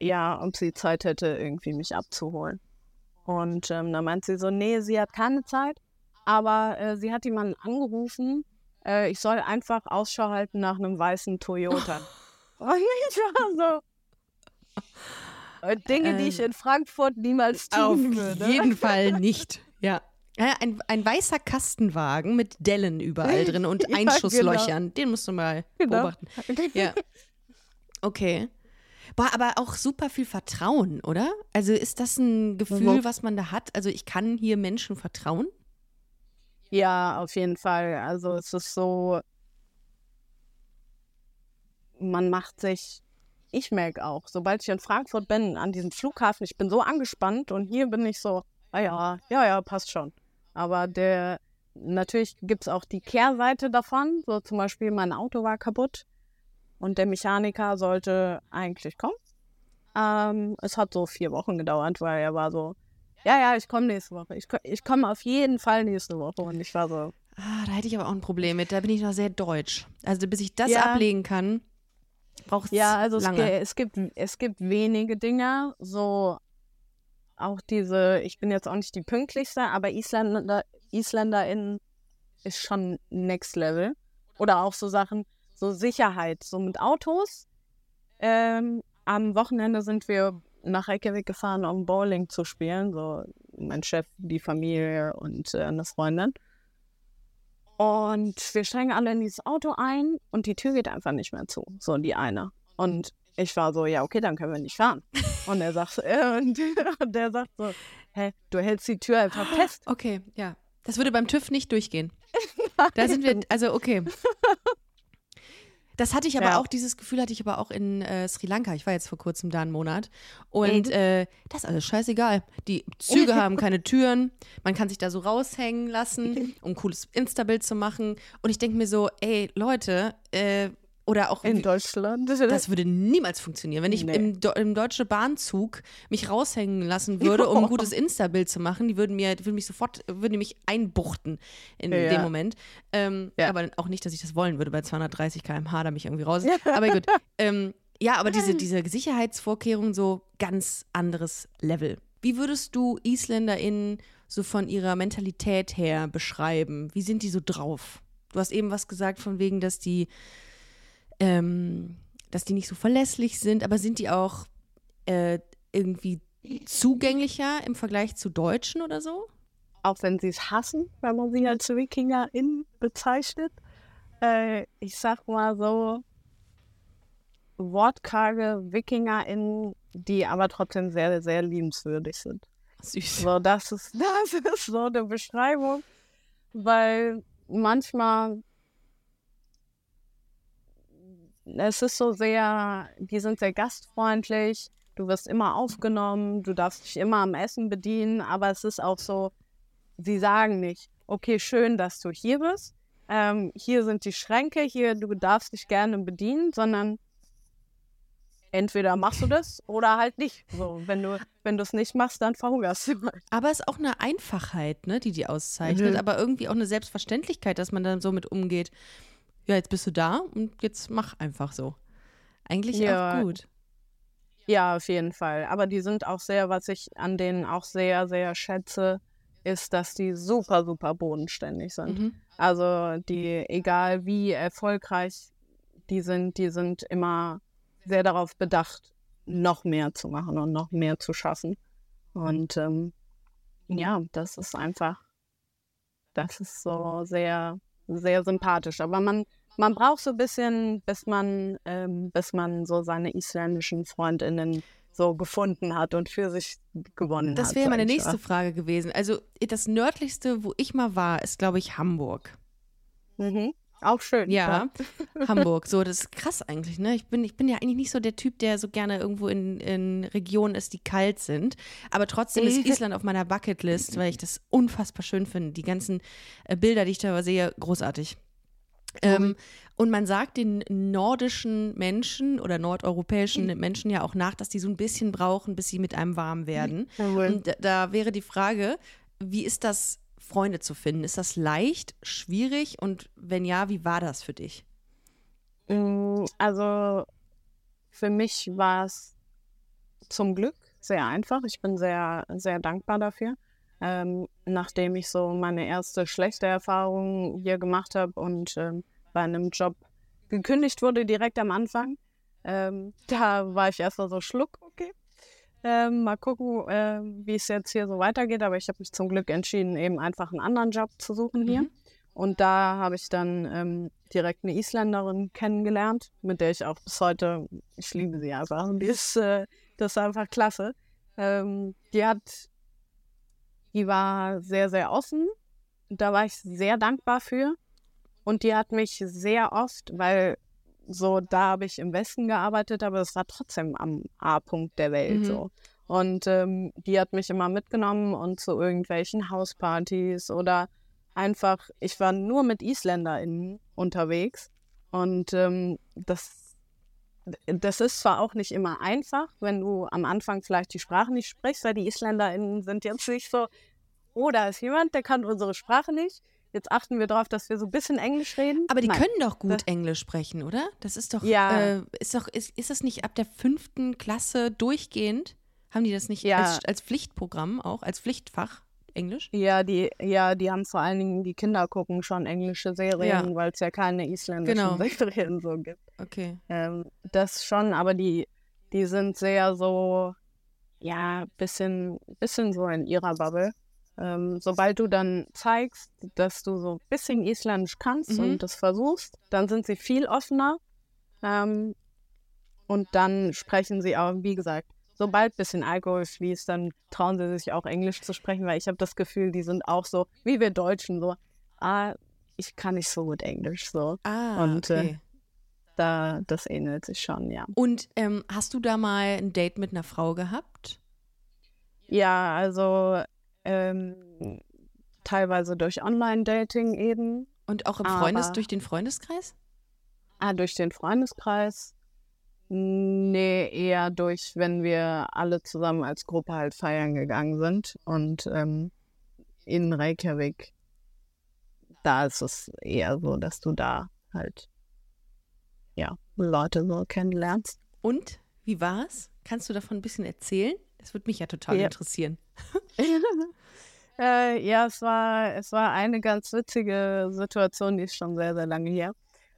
ja, ob sie Zeit hätte, irgendwie mich abzuholen. Und ähm, da meint sie so, nee, sie hat keine Zeit, aber äh, sie hat jemanden angerufen, äh, ich soll einfach Ausschau halten nach einem weißen Toyota. Und ich war so, äh, Dinge, die ich Ähm, in Frankfurt niemals Auf tun würde. jeden Fall nicht. Ja. Ja, ein, ein weißer Kastenwagen mit Dellen überall drin und Einschusslöchern. Den musst du mal Genau. beobachten. Ja. Okay. Boah, aber auch super viel Vertrauen, oder? Also ist das ein Gefühl, was man da hat? Also ich kann hier Menschen vertrauen? Ja, auf jeden Fall. Also es ist so, man macht sich, ich merke auch, sobald ich in Frankfurt bin, an diesem Flughafen, ich bin so angespannt und hier bin ich so, ah ja, ja, ja, passt schon. Aber der, natürlich gibt es auch die Kehrseite davon, so zum Beispiel mein Auto war kaputt und der Mechaniker sollte eigentlich kommen. Ähm, es hat so vier Wochen gedauert, weil er war so, ja, ja, ich komme nächste Woche. Ich, ich komme auf jeden Fall nächste Woche. Und ich war so, Ah, da hätte ich aber auch ein Problem mit. Da bin ich noch sehr deutsch. Also bis ich das Ja. ablegen kann, braucht es Ja, also es, lange. ge- es, gibt, es gibt wenige Dinge, so auch diese, ich bin jetzt auch nicht die pünktlichste, aber Isländer, IsländerInnen ist schon next level. Oder auch so Sachen, so Sicherheit, so mit Autos. Ähm, am Wochenende sind wir nach Reykjavik gefahren, um Bowling zu spielen. So mein Chef, die Familie und äh, eine Freundin. Und wir steigen alle in dieses Auto ein und die Tür geht einfach nicht mehr zu. So die eine. Und ich war so, ja, okay, dann können wir nicht fahren. Und er sagt, äh, und, und der sagt so, hä, du hältst die Tür einfach fest. Okay, ja. Das würde beim TÜV nicht durchgehen. Da sind wir, also okay. Das hatte ich aber Ja. auch, dieses Gefühl hatte ich aber auch in äh, Sri Lanka. Ich war jetzt vor kurzem da einen Monat. Und Mhm. äh, das ist alles scheißegal. Die Züge haben keine Türen. Man kann sich da so raushängen lassen, um ein cooles Insta-Bild zu machen. Und ich denke mir so, ey, Leute, äh, oder auch In Deutschland. das würde niemals funktionieren. Wenn ich Nee. im, im deutschen Bahnzug mich raushängen lassen würde, um ein gutes Insta-Bild zu machen, die würden mir, die würden mich sofort, würden mich einbuchten in Ja. dem Moment. Ähm, Ja. Aber auch nicht, dass ich das wollen würde bei 230 km/h, da mich irgendwie raus. Aber gut. Ähm, ja, aber diese, diese Sicherheitsvorkehrungen so ganz anderes Level. Wie würdest du IsländerInnen so von ihrer Mentalität her beschreiben? Wie sind die so drauf? Du hast eben was gesagt von wegen, dass die ähm, dass die nicht so verlässlich sind, aber sind die auch äh, irgendwie zugänglicher im Vergleich zu Deutschen oder so? Auch wenn sie es hassen, wenn man sie als WikingerInnen bezeichnet. Äh, ich sag mal so, wortkarge WikingerInnen, die aber trotzdem sehr, sehr liebenswürdig sind. Süß. So, das ist, das ist so eine Beschreibung, weil manchmal es ist so sehr, die sind sehr gastfreundlich, du wirst immer aufgenommen, du darfst dich immer am Essen bedienen, aber es ist auch so, sie sagen nicht, okay, schön, dass du hier bist, ähm, hier sind die Schränke, hier, du darfst dich gerne bedienen, sondern entweder machst du das oder halt nicht. So, wenn du wenn du es nicht machst, dann verhungerst du halt. Aber es ist auch eine Einfachheit, ne, die die auszeichnet, Mhm. aber irgendwie auch eine Selbstverständlichkeit, dass man dann so mit umgeht. Ja, jetzt bist du da und jetzt mach einfach so. Eigentlich Ja. auch gut. Ja, auf jeden Fall. Aber die sind auch sehr, was ich an denen auch sehr, sehr schätze, ist, dass die super, super bodenständig sind. Mhm. Also die, egal wie erfolgreich die sind, die sind immer sehr darauf bedacht, noch mehr zu machen und noch mehr zu schaffen. Und ähm, ja, das ist einfach, das ist so sehr, sehr sympathisch. Aber man, man braucht so ein bisschen, bis man, ähm, bis man so seine isländischen Freundinnen so gefunden hat und für sich gewonnen hat. Das wäre meine nächste mal. Frage gewesen. Also das nördlichste, wo ich mal war, ist, glaube ich, Hamburg. Mhm. Auch schön. Ja, Hamburg. So, das ist krass eigentlich, ne? Ich bin, ich bin ja eigentlich nicht so der Typ, der so gerne irgendwo in, in Regionen ist, die kalt sind. Aber trotzdem ist Island auf meiner Bucketlist, weil ich das unfassbar schön finde. Die ganzen äh, Bilder, die ich da sehe, großartig. Ähm, und man sagt den nordischen Menschen oder nordeuropäischen Menschen ja auch nach, dass die so ein bisschen brauchen, bis sie mit einem warm werden. Jawohl. Und da, da wäre die Frage, wie ist das, Freunde zu finden? Ist das leicht, schwierig und wenn ja, wie war das für dich? Mm, Also für mich war es zum Glück sehr einfach. Ich bin sehr, sehr dankbar dafür. Ähm, nachdem ich so meine erste schlechte Erfahrung hier gemacht habe und ähm, bei einem Job gekündigt wurde direkt am Anfang, ähm, da war ich erstmal so schluck, okay. Ähm, mal gucken, äh, wie es jetzt hier so weitergeht. Aber ich habe mich zum Glück entschieden, eben einfach einen anderen Job zu suchen hier. Mhm. Und da habe ich dann ähm, direkt eine Isländerin kennengelernt, mit der ich auch bis heute, ich liebe sie einfach. Und die ist, äh, das ist einfach klasse. Ähm, die hat, die war sehr, sehr offen. Da war ich sehr dankbar für. Und die hat mich sehr oft, weil so da habe ich im Westen gearbeitet, aber es war trotzdem am A-Punkt der Welt Mhm. so. Und ähm, die hat mich immer mitgenommen und zu irgendwelchen Hauspartys oder einfach, ich war nur mit IsländerInnen unterwegs. Und ähm, das, das ist zwar auch nicht immer einfach, wenn du am Anfang vielleicht die Sprache nicht sprichst, weil die IsländerInnen sind jetzt nicht so, oh, da ist jemand, der kann unsere Sprache nicht. Jetzt achten wir darauf, dass wir so ein bisschen Englisch reden. Aber die Nein. können doch gut Das- Englisch sprechen, oder? Das ist doch, Ja. äh, ist doch, ist, ist das nicht ab der fünften Klasse durchgehend? Haben die das nicht Ja. als, als Pflichtprogramm auch, als Pflichtfach Englisch? Ja, die, ja, die haben vor allen Dingen, die Kinder gucken schon englische Serien, Ja. weil es ja keine isländischen Genau. Serien so gibt. Okay. Ähm, das schon, aber die, die sind sehr so, ja, bisschen, bisschen so in ihrer Bubble. Ähm, sobald du dann zeigst, dass du so ein bisschen Isländisch kannst Mhm. und das versuchst, dann sind sie viel offener. Ähm, und dann sprechen sie auch, wie gesagt, sobald ein bisschen Alkohol fließt, dann trauen sie sich auch Englisch zu sprechen, weil ich habe das Gefühl, die sind auch so, wie wir Deutschen, so, ah, ich kann nicht so gut Englisch, so. Ah, Und, äh, okay. Da, das ähnelt sich schon, ja. Und ähm, hast du da mal ein Date mit einer Frau gehabt? Ja, also ähm, teilweise durch Online-Dating eben, Und auch im Freundes, durch den Freundeskreis? ah, durch den Freundeskreis. Nee, eher durch, wenn wir alle zusammen als Gruppe halt feiern gegangen sind. Und ähm, in Reykjavik, da ist es eher so, dass du da halt, ja, Leute so kennenlernst. Und wie war's? Kannst du davon ein bisschen erzählen? Das würde mich ja total Ja. interessieren. äh, ja, es war, es war eine ganz witzige Situation, die ist schon sehr, sehr lange her.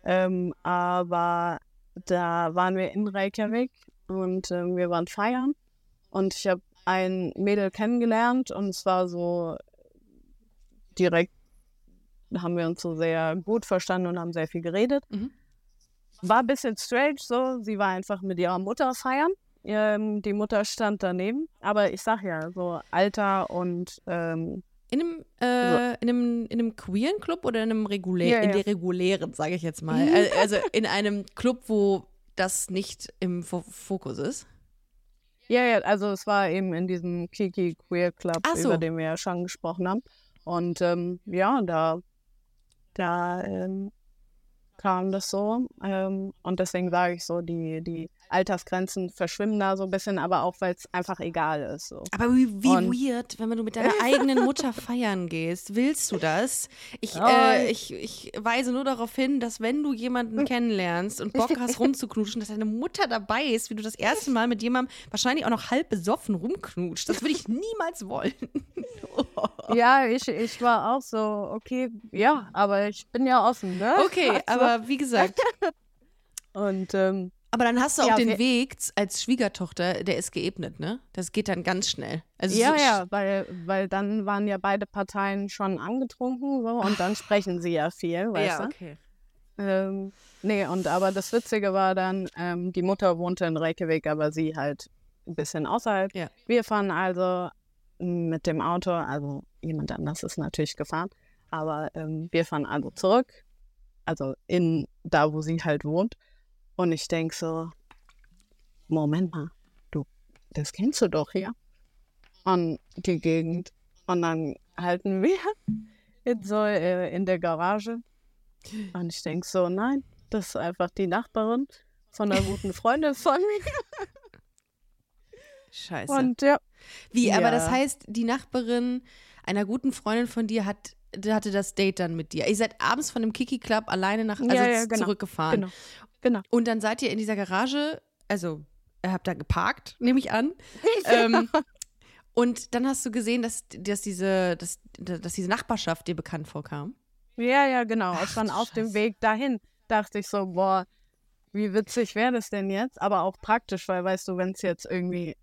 Ähm, aber da waren wir in Reykjavik und ähm, wir waren feiern und ich habe ein Mädel kennengelernt und es war so direkt haben wir uns so sehr gut verstanden und haben sehr viel geredet. Mhm. War ein bisschen strange so, sie war einfach mit ihrer Mutter feiern. Ähm, die Mutter stand daneben, aber ich sag ja, so Alter und ähm, In einem, äh, in einem, in einem queeren Club oder in einem regulären, Ja, in ja. der regulären, sage ich jetzt mal. Al- Also in einem Club, wo das nicht im Fo Fokus ist. Ja, ja, also es war eben in diesem Kiki Queer Club, so. über den wir ja schon gesprochen haben. Und ähm, ja, da, da ähm, kam das so. Ähm, und deswegen sage ich so, die, die Altersgrenzen verschwimmen da so ein bisschen, aber auch, weil es einfach egal ist. So. Aber wie, wie weird, wenn du mit deiner eigenen Mutter feiern gehst. Willst du das? Ich, Oh, äh, ich, ich weise nur darauf hin, dass wenn du jemanden kennenlernst und Bock hast rumzuknutschen, dass deine Mutter dabei ist, wie du das erste Mal mit jemandem wahrscheinlich auch noch halb besoffen rumknutscht. Das würde ich niemals wollen. Ja, ich, ich war auch so, okay, ja, aber ich bin ja offen, ne? Okay, Also, aber wie gesagt, Und ähm, aber dann hast du auch Ja, den Weg als Schwiegertochter, der ist geebnet, ne? Das geht dann ganz schnell. Also ja, so, ja, weil, weil dann waren ja beide Parteien schon angetrunken so, und dann sprechen sie ja viel, weißt Ja, du? okay. Ähm, nee, und aber das Witzige war dann, ähm, die Mutter wohnte in Reykjavik, aber sie halt ein bisschen außerhalb. Ja. Wir fahren also mit dem Auto, also jemand anders ist natürlich gefahren, aber ähm, wir fahren also zurück, also in da, wo sie halt wohnt. Und ich denke so, Moment mal, du, das kennst du doch hier. Und die Gegend. Und dann halten wir in, so, äh, in der Garage. Und ich denke so, nein, das ist einfach die Nachbarin von einer guten Freundin von mir. Scheiße. Und ja, Wie, aber das Ja. heißt, die Nachbarin einer guten Freundin von dir hat, hatte das Date dann mit dir. Ihr seid abends von dem Kiki Club alleine nach also Ja, ja, genau. zurückgefahren. genau. Genau. Und dann seid ihr in dieser Garage, also ihr habt da geparkt, nehme ich an. ähm, und dann hast du gesehen, dass, dass, diese, dass, dass diese Nachbarschaft dir bekannt vorkam. Ja, ja, genau. Ach, und dann auf dem. Weg dahin dachte ich so, boah, wie witzig wäre das denn jetzt? Aber auch praktisch, weil weißt du, wenn es jetzt irgendwie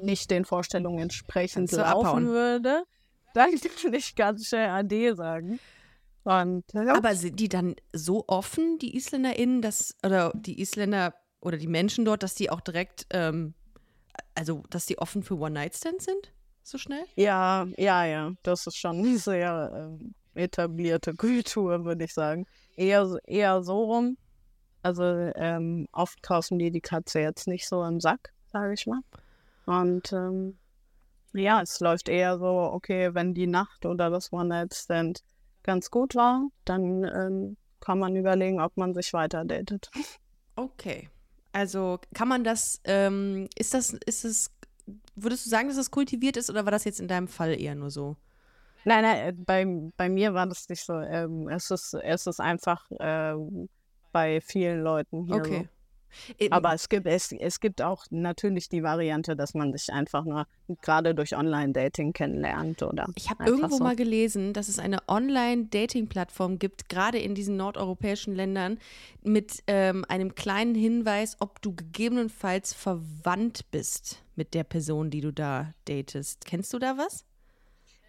nicht den Vorstellungen entsprechend laufen abhauen. würde, dann kann ich ganz schnell Ade sagen. Und ja, Aber sind die dann so offen, die IsländerInnen, dass, oder die Isländer oder die Menschen dort, dass die auch direkt, ähm, also dass die offen für One-Night-Stands sind? So schnell? ja, ja, ja, das ist schon eine sehr ähm, etablierte Kultur, würde ich sagen. Eher, so- eher so rum. Also ähm, oft kaufen die die Katze jetzt nicht so im Sack, sage ich mal. Und ähm, ja, es läuft eher so, okay, wenn die Nacht oder das One-Night-Stand ganz gut war, dann ähm, kann man überlegen, ob man sich weiter datet. Okay. Also kann man das, ähm, ist das, ist es, würdest du sagen, dass es kultiviert ist oder war das jetzt in deinem Fall eher nur so? Nein, nein, äh, bei, bei mir war das nicht so. Ähm, es, ist, es ist einfach ähm, bei vielen Leuten hier Okay. so. Ähm, Aber es gibt, es, es gibt auch natürlich die Variante, dass man sich einfach nur gerade durch Online-Dating kennenlernt oder Ich habe irgendwo so. mal gelesen, dass es eine Online-Dating-Plattform gibt, gerade in diesen nordeuropäischen Ländern, mit ähm, einem kleinen Hinweis, ob du gegebenenfalls verwandt bist mit der Person, die du da datest. Kennst du da was?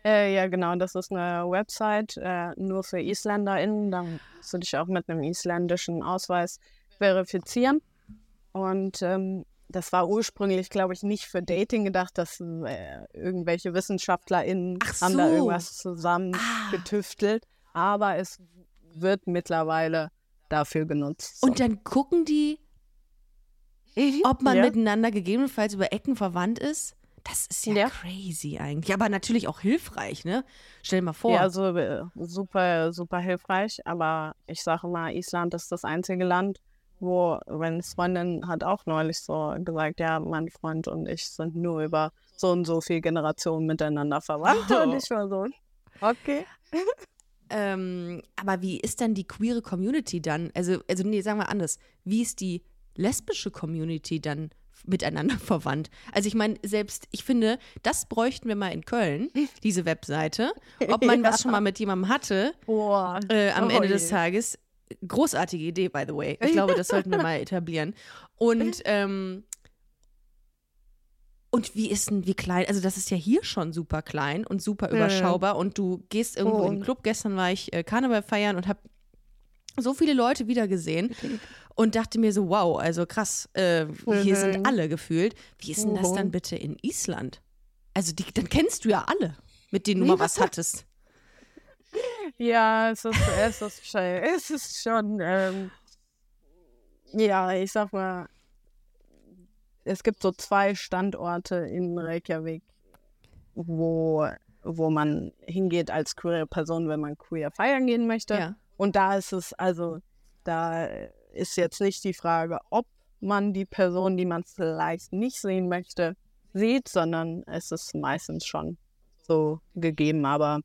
Äh, ja, genau, das ist eine Website äh, nur für IsländerInnen. Da musst du dich auch mit einem isländischen Ausweis verifizieren. Und ähm, das war ursprünglich, glaube ich, nicht für Dating gedacht, dass äh, irgendwelche WissenschaftlerInnen Ach haben da so. irgendwas zusammen Ah. getüftelt. Aber es wird mittlerweile dafür genutzt. So. Und dann gucken die, ob man ja. miteinander gegebenenfalls über Ecken verwandt ist. Das ist ja, Ja. crazy eigentlich. Aber natürlich auch hilfreich, ne? Stell dir mal vor. Ja, also äh, super, super hilfreich. Aber ich sage mal, Island ist das einzige Land, wo, meine Freundin hat auch neulich so gesagt, ja, mein Freund und ich sind nur über so und so viele Generationen miteinander verwandt. Oh. Und ich war so, okay. Ähm, aber wie ist dann die queere Community dann? Also, also nee, sagen wir anders. Wie ist die lesbische Community dann miteinander verwandt? Also ich meine, selbst, ich finde, das bräuchten wir mal in Köln, diese Webseite. Ob man was schon mal mit jemandem hatte äh, am Oh Ende des. Tages. Großartige Idee, by the way. Ich glaube, das sollten wir mal etablieren. Und, ähm, und wie ist denn, wie klein, also das ist ja hier schon super klein und super ja. überschaubar und du gehst irgendwo in den Oh. Club. Gestern war ich äh, Karneval feiern und habe so viele Leute wieder gesehen und dachte mir so, wow, also krass, äh, hier sind alle gefühlt. Wie ist denn das dann bitte in Island? Also die, dann kennst du ja alle, mit denen du mal was hattest. Ja, es ist, es ist, schon- es ist schon, ähm, ja, ich sag mal, es gibt so zwei Standorte in Reykjavik, wo, wo man hingeht als queere Person, wenn man queer feiern gehen möchte. Ja. Und da ist es, also, da ist jetzt nicht die Frage, ob man die Person, die man vielleicht nicht sehen möchte, sieht, sondern es ist meistens schon so gegeben. Aber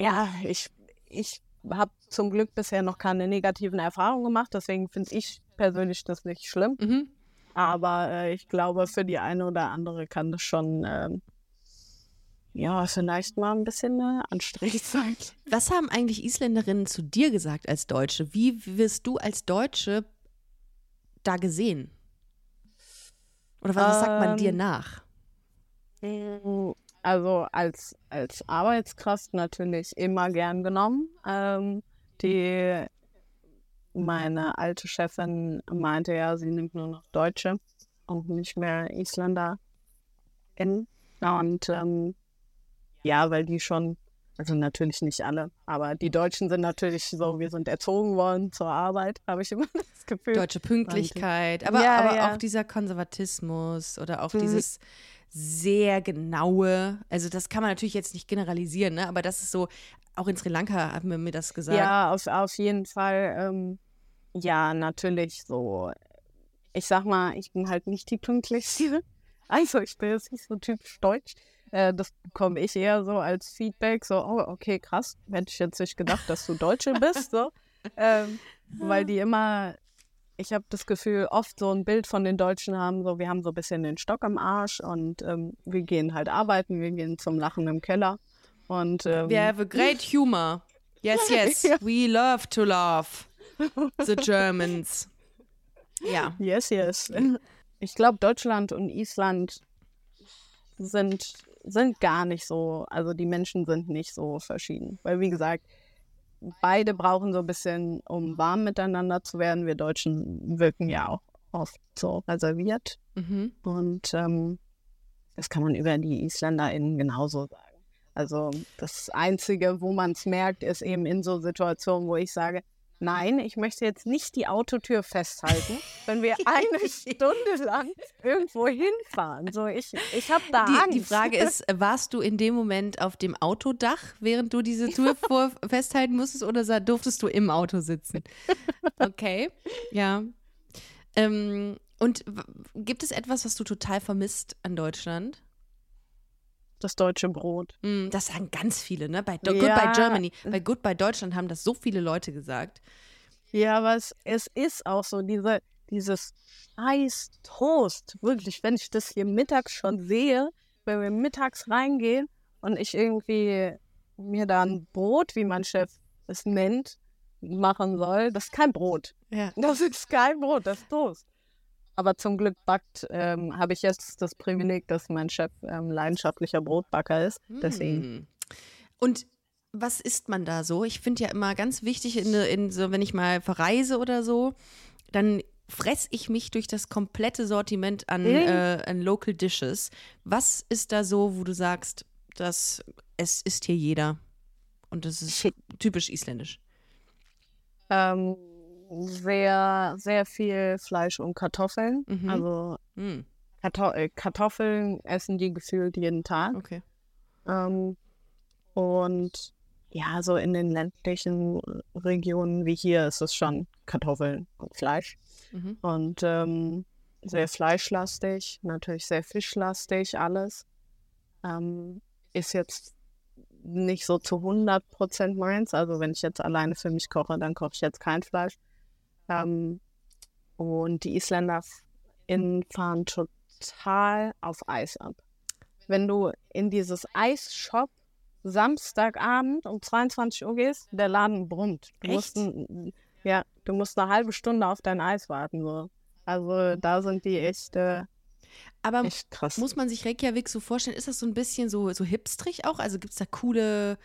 ja, ich, ich habe zum Glück bisher noch keine negativen Erfahrungen gemacht, deswegen finde ich persönlich das nicht schlimm. Mhm. Aber äh, ich glaube, für die eine oder andere kann das schon, ähm, ja, vielleicht mal ein bisschen äh, anstrengend sein. Was haben eigentlich Isländerinnen zu dir gesagt als Deutsche? Wie wirst du als Deutsche da gesehen? Oder was, was sagt man dir Ähm, nach? Also als, als Arbeitskraft natürlich immer gern genommen. Ähm, die, meine alte Chefin meinte ja, sie nimmt nur noch Deutsche und nicht mehr Isländer in. Und ähm, ja, weil die schon, also natürlich nicht alle, aber die Deutschen sind natürlich so, wir sind erzogen worden zur Arbeit, habe ich immer das Gefühl. Deutsche Pünktlichkeit, aber, Ja, aber ja. auch dieser Konservatismus oder auch Mhm. dieses sehr genaue, also das kann man natürlich jetzt nicht generalisieren, ne? aber das ist so, auch in Sri Lanka haben wir mir das gesagt. Ja, auf, auf jeden Fall. Ähm, ja, natürlich so. Ich sag mal, ich bin halt nicht die pünktlichste. Also, ich bin jetzt nicht so typisch deutsch. Äh, das bekomme ich eher so als Feedback. So, oh, okay, krass. Hätte ich jetzt nicht gedacht, dass du Deutsche bist. So. Ähm, weil die immer, ich habe das Gefühl, oft so ein Bild von den Deutschen haben, so, wir haben so ein bisschen den Stock am Arsch und ähm, wir gehen halt arbeiten, wir gehen zum Lachen im Keller. Und ähm, We have a great humor. Yes, yes, we love to laugh. The Germans. Ja. Yes, yes. Ich glaube, Deutschland und Island sind, sind gar nicht so, also die Menschen sind nicht so verschieden. Weil, wie gesagt, beide brauchen so ein bisschen, um warm miteinander zu werden. Wir Deutschen wirken ja auch oft so reserviert. Mhm. Und ähm, das kann man über die IsländerInnen genauso sagen. Also das Einzige, wo man es merkt, ist eben in so Situationen, wo ich sage, nein, ich möchte jetzt nicht die Autotür festhalten, wenn wir eine Stunde lang irgendwo hinfahren. So, ich, ich habe da Angst. Die, die Frage ist, warst du in dem Moment auf dem Autodach, während du diese Tour vor festhalten musstest, oder durftest du im Auto sitzen? Okay, ja. Ähm, und gibt es etwas, was du total vermisst an Deutschland? Das deutsche Brot. Mm, Das sagen ganz viele, ne? Bei Do Ja. Goodbye Germany, bei Goodbye Deutschland haben das so viele Leute gesagt. Ja, aber es, es ist auch so, diese, dieses Eis Toast, wirklich, wenn ich das hier mittags schon sehe, wenn wir mittags reingehen und ich irgendwie mir da ein Brot, wie mein Chef es nennt, machen soll, das ist kein Brot. Ja. Das ist kein Brot, das ist Toast. Aber zum Glück backt, ähm, habe ich jetzt das Privileg, dass mein Chef ähm, leidenschaftlicher Brotbacker ist. Deswegen. Mm. Und was isst man da so? Ich finde ja immer ganz wichtig, in, in so, wenn ich mal verreise oder so, dann fress ich mich durch das komplette Sortiment an, Mhm. äh, an Local Dishes. Was ist da so, wo du sagst, dass es isst hier jeder? Und das ist typisch isländisch. Ähm, sehr, sehr viel Fleisch und Kartoffeln. Mhm. Also Mm, Karto äh, Kartoffeln essen die gefühlt jeden Tag. okay. Ähm, und ja, so in den ländlichen Regionen wie hier ist es schon Kartoffeln und Fleisch. Mhm. Und ähm, sehr fleischlastig, natürlich sehr fischlastig, alles. Ähm, ist jetzt nicht so zu 100 Prozent meins. Also wenn ich jetzt alleine für mich koche, dann koche ich jetzt kein Fleisch. Ähm, und die IsländerInnen fahren total auf Eis ab. Wenn du in dieses Eisshop Samstagabend um 22 Uhr gehst, der Laden brummt. Du musst, Echt? ein- ja, du musst eine halbe Stunde auf dein Eis warten. So. Also da sind die echt, äh, Aber echt krass. Muss man sich Reykjavik so vorstellen? Ist das so ein bisschen so, so hipstrig auch? Also gibt es da coole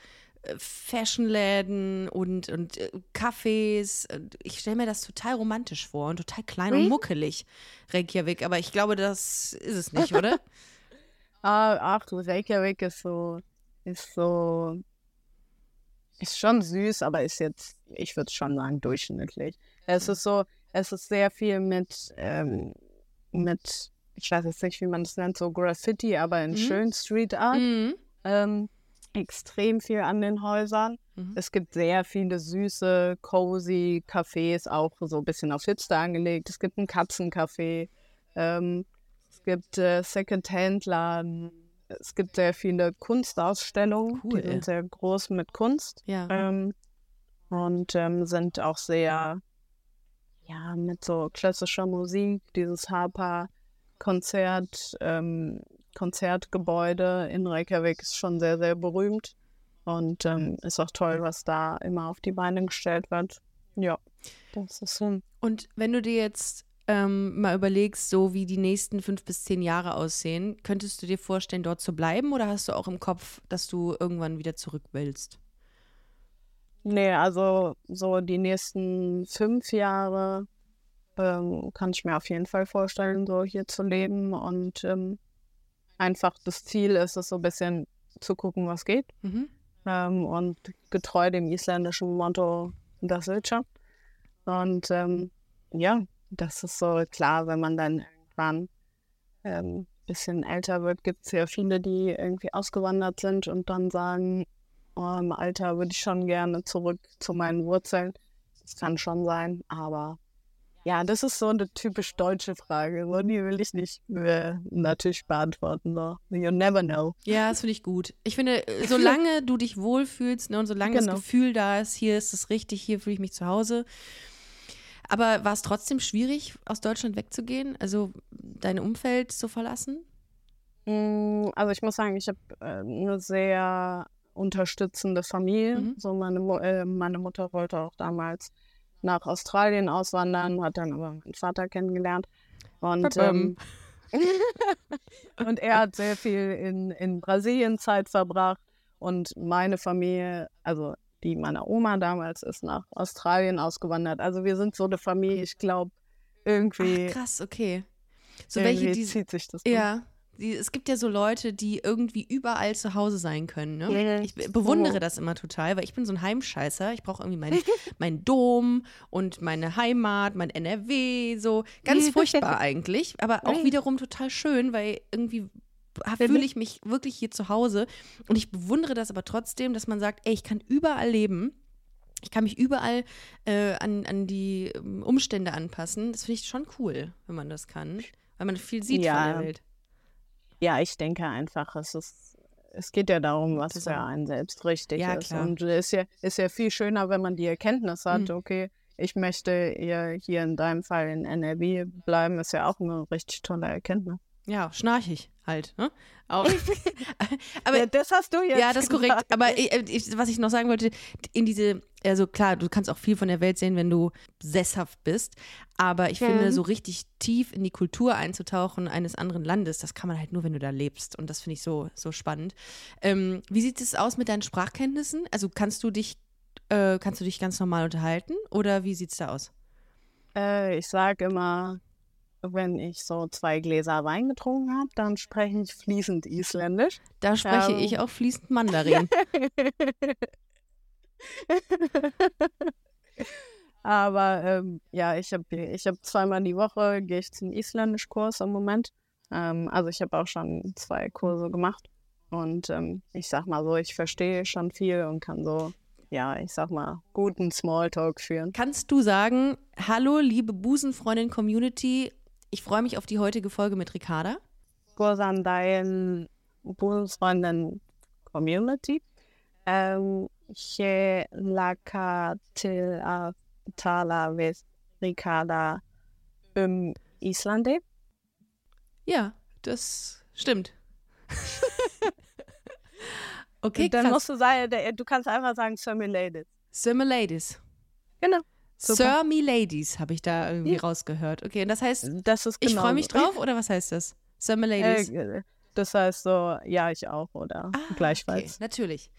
Fashionläden und, und äh, Cafés? Ich stelle mir das total romantisch vor und total klein und Hm? muckelig, Reykjavik. Aber ich glaube, das ist es nicht, oder? Ah, ach, Reykjavik ist so, ist so, ist schon süß, aber ist jetzt, ich würde schon sagen, durchschnittlich. Es ist so, es ist sehr viel mit, ähm, mit, ich weiß jetzt nicht, wie man das nennt, so Graffiti, aber in Mhm. schön Street Art. mhm. Ähm, extrem viel an den Häusern. Mhm. Es gibt sehr viele süße, cozy Cafés, auch so ein bisschen auf Hipster angelegt. Es gibt ein Katzencafé. Ähm, es gibt äh, Second-Hand-Laden. Es gibt sehr viele Kunstausstellungen. Cool. Die sind sehr groß mit Kunst. Ja. Ähm, und ähm, sind auch sehr, ja, mit so klassischer Musik. Dieses Harper-Konzert, ähm, Konzertgebäude in Reykjavik ist schon sehr, sehr berühmt. Und ähm, ist auch toll, was da immer auf die Beine gestellt wird. Ja, das ist so. Und wenn du dir jetzt ähm, mal überlegst, so wie die nächsten fünf bis zehn Jahre aussehen, könntest du dir vorstellen, dort zu bleiben oder hast du auch im Kopf, dass du irgendwann wieder zurück willst? Nee, also so die nächsten fünf Jahre ähm, kann ich mir auf jeden Fall vorstellen, so hier zu leben. Und ähm, einfach das Ziel ist es so ein bisschen zu gucken, was geht. Mhm. Ähm, und getreu dem isländischen Motto, das wird schon. Und ähm, ja, das ist so klar, wenn man dann irgendwann ein ähm, bisschen älter wird, gibt es ja viele, die irgendwie ausgewandert sind und dann sagen, oh, im Alter würde ich schon gerne zurück zu meinen Wurzeln. Das kann schon sein, aber ja, das ist so eine typisch deutsche Frage. So, die will ich nicht äh, natürlich beantworten. So. You never know. Ja, das finde ich gut. Ich finde, äh, solange du dich wohlfühlst ne, und solange Genau. das Gefühl da ist, hier ist es richtig, hier fühle ich mich zu Hause. Aber war es trotzdem schwierig, aus Deutschland wegzugehen? Also dein Umfeld zu verlassen? Mm, Also ich muss sagen, ich habe äh, eine sehr unterstützende Familie. Mhm. So meine, äh, meine Mutter wollte auch damals nach Australien auswandern, hat dann aber meinen Vater kennengelernt. Und, ähm, und er hat sehr viel in, in Brasilien Zeit verbracht. Und meine Familie, also die meiner Oma damals, ist nach Australien ausgewandert. Also wir sind so eine Familie, ich glaube, irgendwie, Ach, krass, okay. So irgendwie welche, die, zieht sich das. durch. Die, es gibt ja so Leute, die irgendwie überall zu Hause sein können. Ne? Ich be- bewundere das immer total, weil ich bin so ein Heimscheißer. Ich brauche irgendwie meinen mein Dom und meine Heimat, mein NRW, so ganz furchtbar eigentlich, aber auch wiederum total schön, weil irgendwie fühle ich mich wirklich hier zu Hause und ich bewundere das aber trotzdem, dass man sagt, ey, ich kann überall leben. Ich kann mich überall äh, an, an die ähm, Umstände anpassen. Das finde ich schon cool, wenn man das kann, weil man viel sieht Ja. von der Welt. Ja, ich denke einfach, es ist, es geht ja darum, was für einen selbst richtig Ja, ist. klar. Und es ist ja, ist ja viel schöner, wenn man die Erkenntnis hat, Mhm. okay, ich möchte hier, hier in deinem Fall in NRW bleiben, ist ja auch eine richtig tolle Erkenntnis. Ja, schnarchig halt. Ne? Auch. aber ja, das hast du jetzt. ja, das ist korrekt. gesagt. Aber ich, ich, was ich noch sagen wollte, in diese, also klar, du kannst auch viel von der Welt sehen, wenn du sesshaft bist. Aber ich finde, Mhm. so richtig tief in die Kultur einzutauchen eines anderen Landes, das kann man halt nur, wenn du da lebst. Und das finde ich so, so spannend. Ähm, wie sieht es aus mit deinen Sprachkenntnissen? Also kannst du dich, äh, kannst du dich ganz normal unterhalten? Oder wie sieht es da aus? Äh, ich sage immer, wenn ich so zwei Gläser Wein getrunken habe, dann spreche ich fließend Isländisch. Da spreche Ähm. ich auch fließend Mandarin. Aber ähm, ja, ich habe ich hab zweimal die Woche gehe ich zum Isländischkurs im Moment. Ähm, also ich habe auch schon zwei Kurse gemacht. Und ähm, ich sag mal so, ich verstehe schon viel und kann so, ja, ich sag mal, guten Smalltalk führen. Kannst du sagen, hallo, liebe Busenfreundin-Community, ich freue mich auf die heutige Folge mit Ricarda. Kurs an deinen Bundesfreunden Community. Ähm, til að tala við Ricarda um Íslandi. Ja, das stimmt. okay, dann krass. musst du sagen, du kannst einfach sagen, me Ladies. Genau. Super. Sir me Ladies habe ich da irgendwie Ja. rausgehört. Okay, und das heißt, Das ist ich genau freue mich so. drauf oder was heißt das? Sir me Ladies. Äh, das heißt so, ja, ich auch oder Ah, Okay, gleichfalls. natürlich.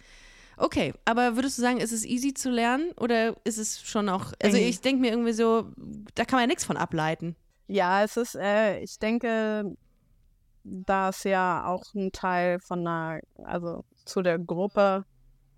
Okay, aber würdest du sagen, ist es easy zu lernen oder ist es schon auch, also ich denke mir irgendwie so, da kann man ja nichts von ableiten. Ja, es ist, äh, ich denke, da es ja auch ein Teil von einer, also zu der Gruppe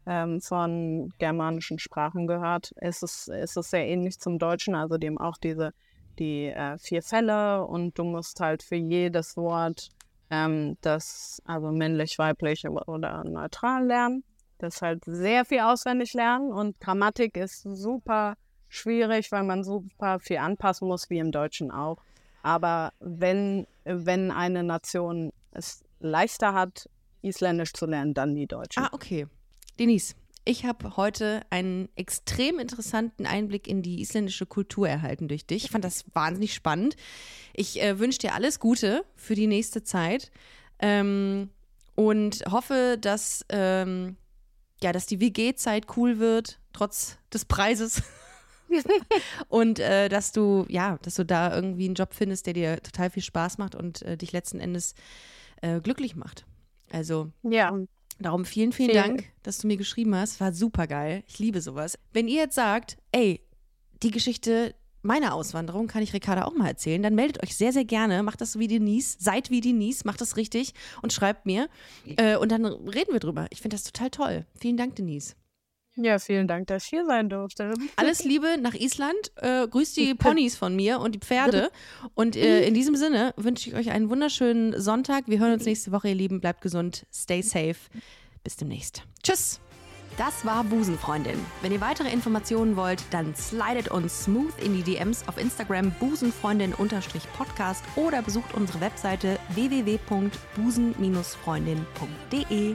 ähm, von germanischen Sprachen gehört, ist es, ist es sehr ähnlich zum Deutschen, also dem auch diese, die äh, vier Fälle und du musst halt für jedes Wort ähm, das also männlich, weiblich oder- neutral lernen. Das ist halt sehr viel auswendig lernen und Grammatik ist super schwierig, weil man super viel anpassen muss, wie im Deutschen auch. Aber wenn, wenn eine Nation es leichter hat, Isländisch zu lernen, dann die Deutschen. Ah, okay. Denise, ich habe heute einen extrem interessanten Einblick in die isländische Kultur erhalten durch dich. Ich fand das wahnsinnig spannend. Ich äh, wünsche dir alles Gute für die nächste Zeit ähm, und hoffe, dass, ähm, ja, dass die WG-Zeit cool wird, trotz des Preises. und äh, dass du, ja, dass du da irgendwie einen Job findest, der dir total viel Spaß macht und äh, dich letzten Endes äh, glücklich macht. Also Ja, Darum vielen, vielen Vielen- Dank, dass du mir geschrieben hast. War super geil. Ich liebe sowas. Wenn ihr jetzt sagt, ey, die Geschichte meiner Auswanderung kann ich Ricarda auch mal erzählen, dann meldet euch sehr, sehr gerne. Macht das so wie Denise. Seid wie Denise. Macht das richtig und schreibt mir. Äh, und dann reden wir drüber. Ich finde das total toll. Vielen Dank, Denise. Ja, vielen Dank, dass ich hier sein durfte. Alles Liebe nach Island. Äh, grüßt die Ponys von mir und die Pferde. Und äh, in diesem Sinne wünsche ich euch einen wunderschönen Sonntag. Wir hören uns nächste Woche, ihr Lieben. Bleibt gesund. Stay safe. Bis demnächst. Tschüss. Das war Busenfreundin. Wenn ihr weitere Informationen wollt, dann slidet uns smooth in die DMs auf Instagram busenfreundin-podcast oder besucht unsere Webseite www.busen-freundin.de.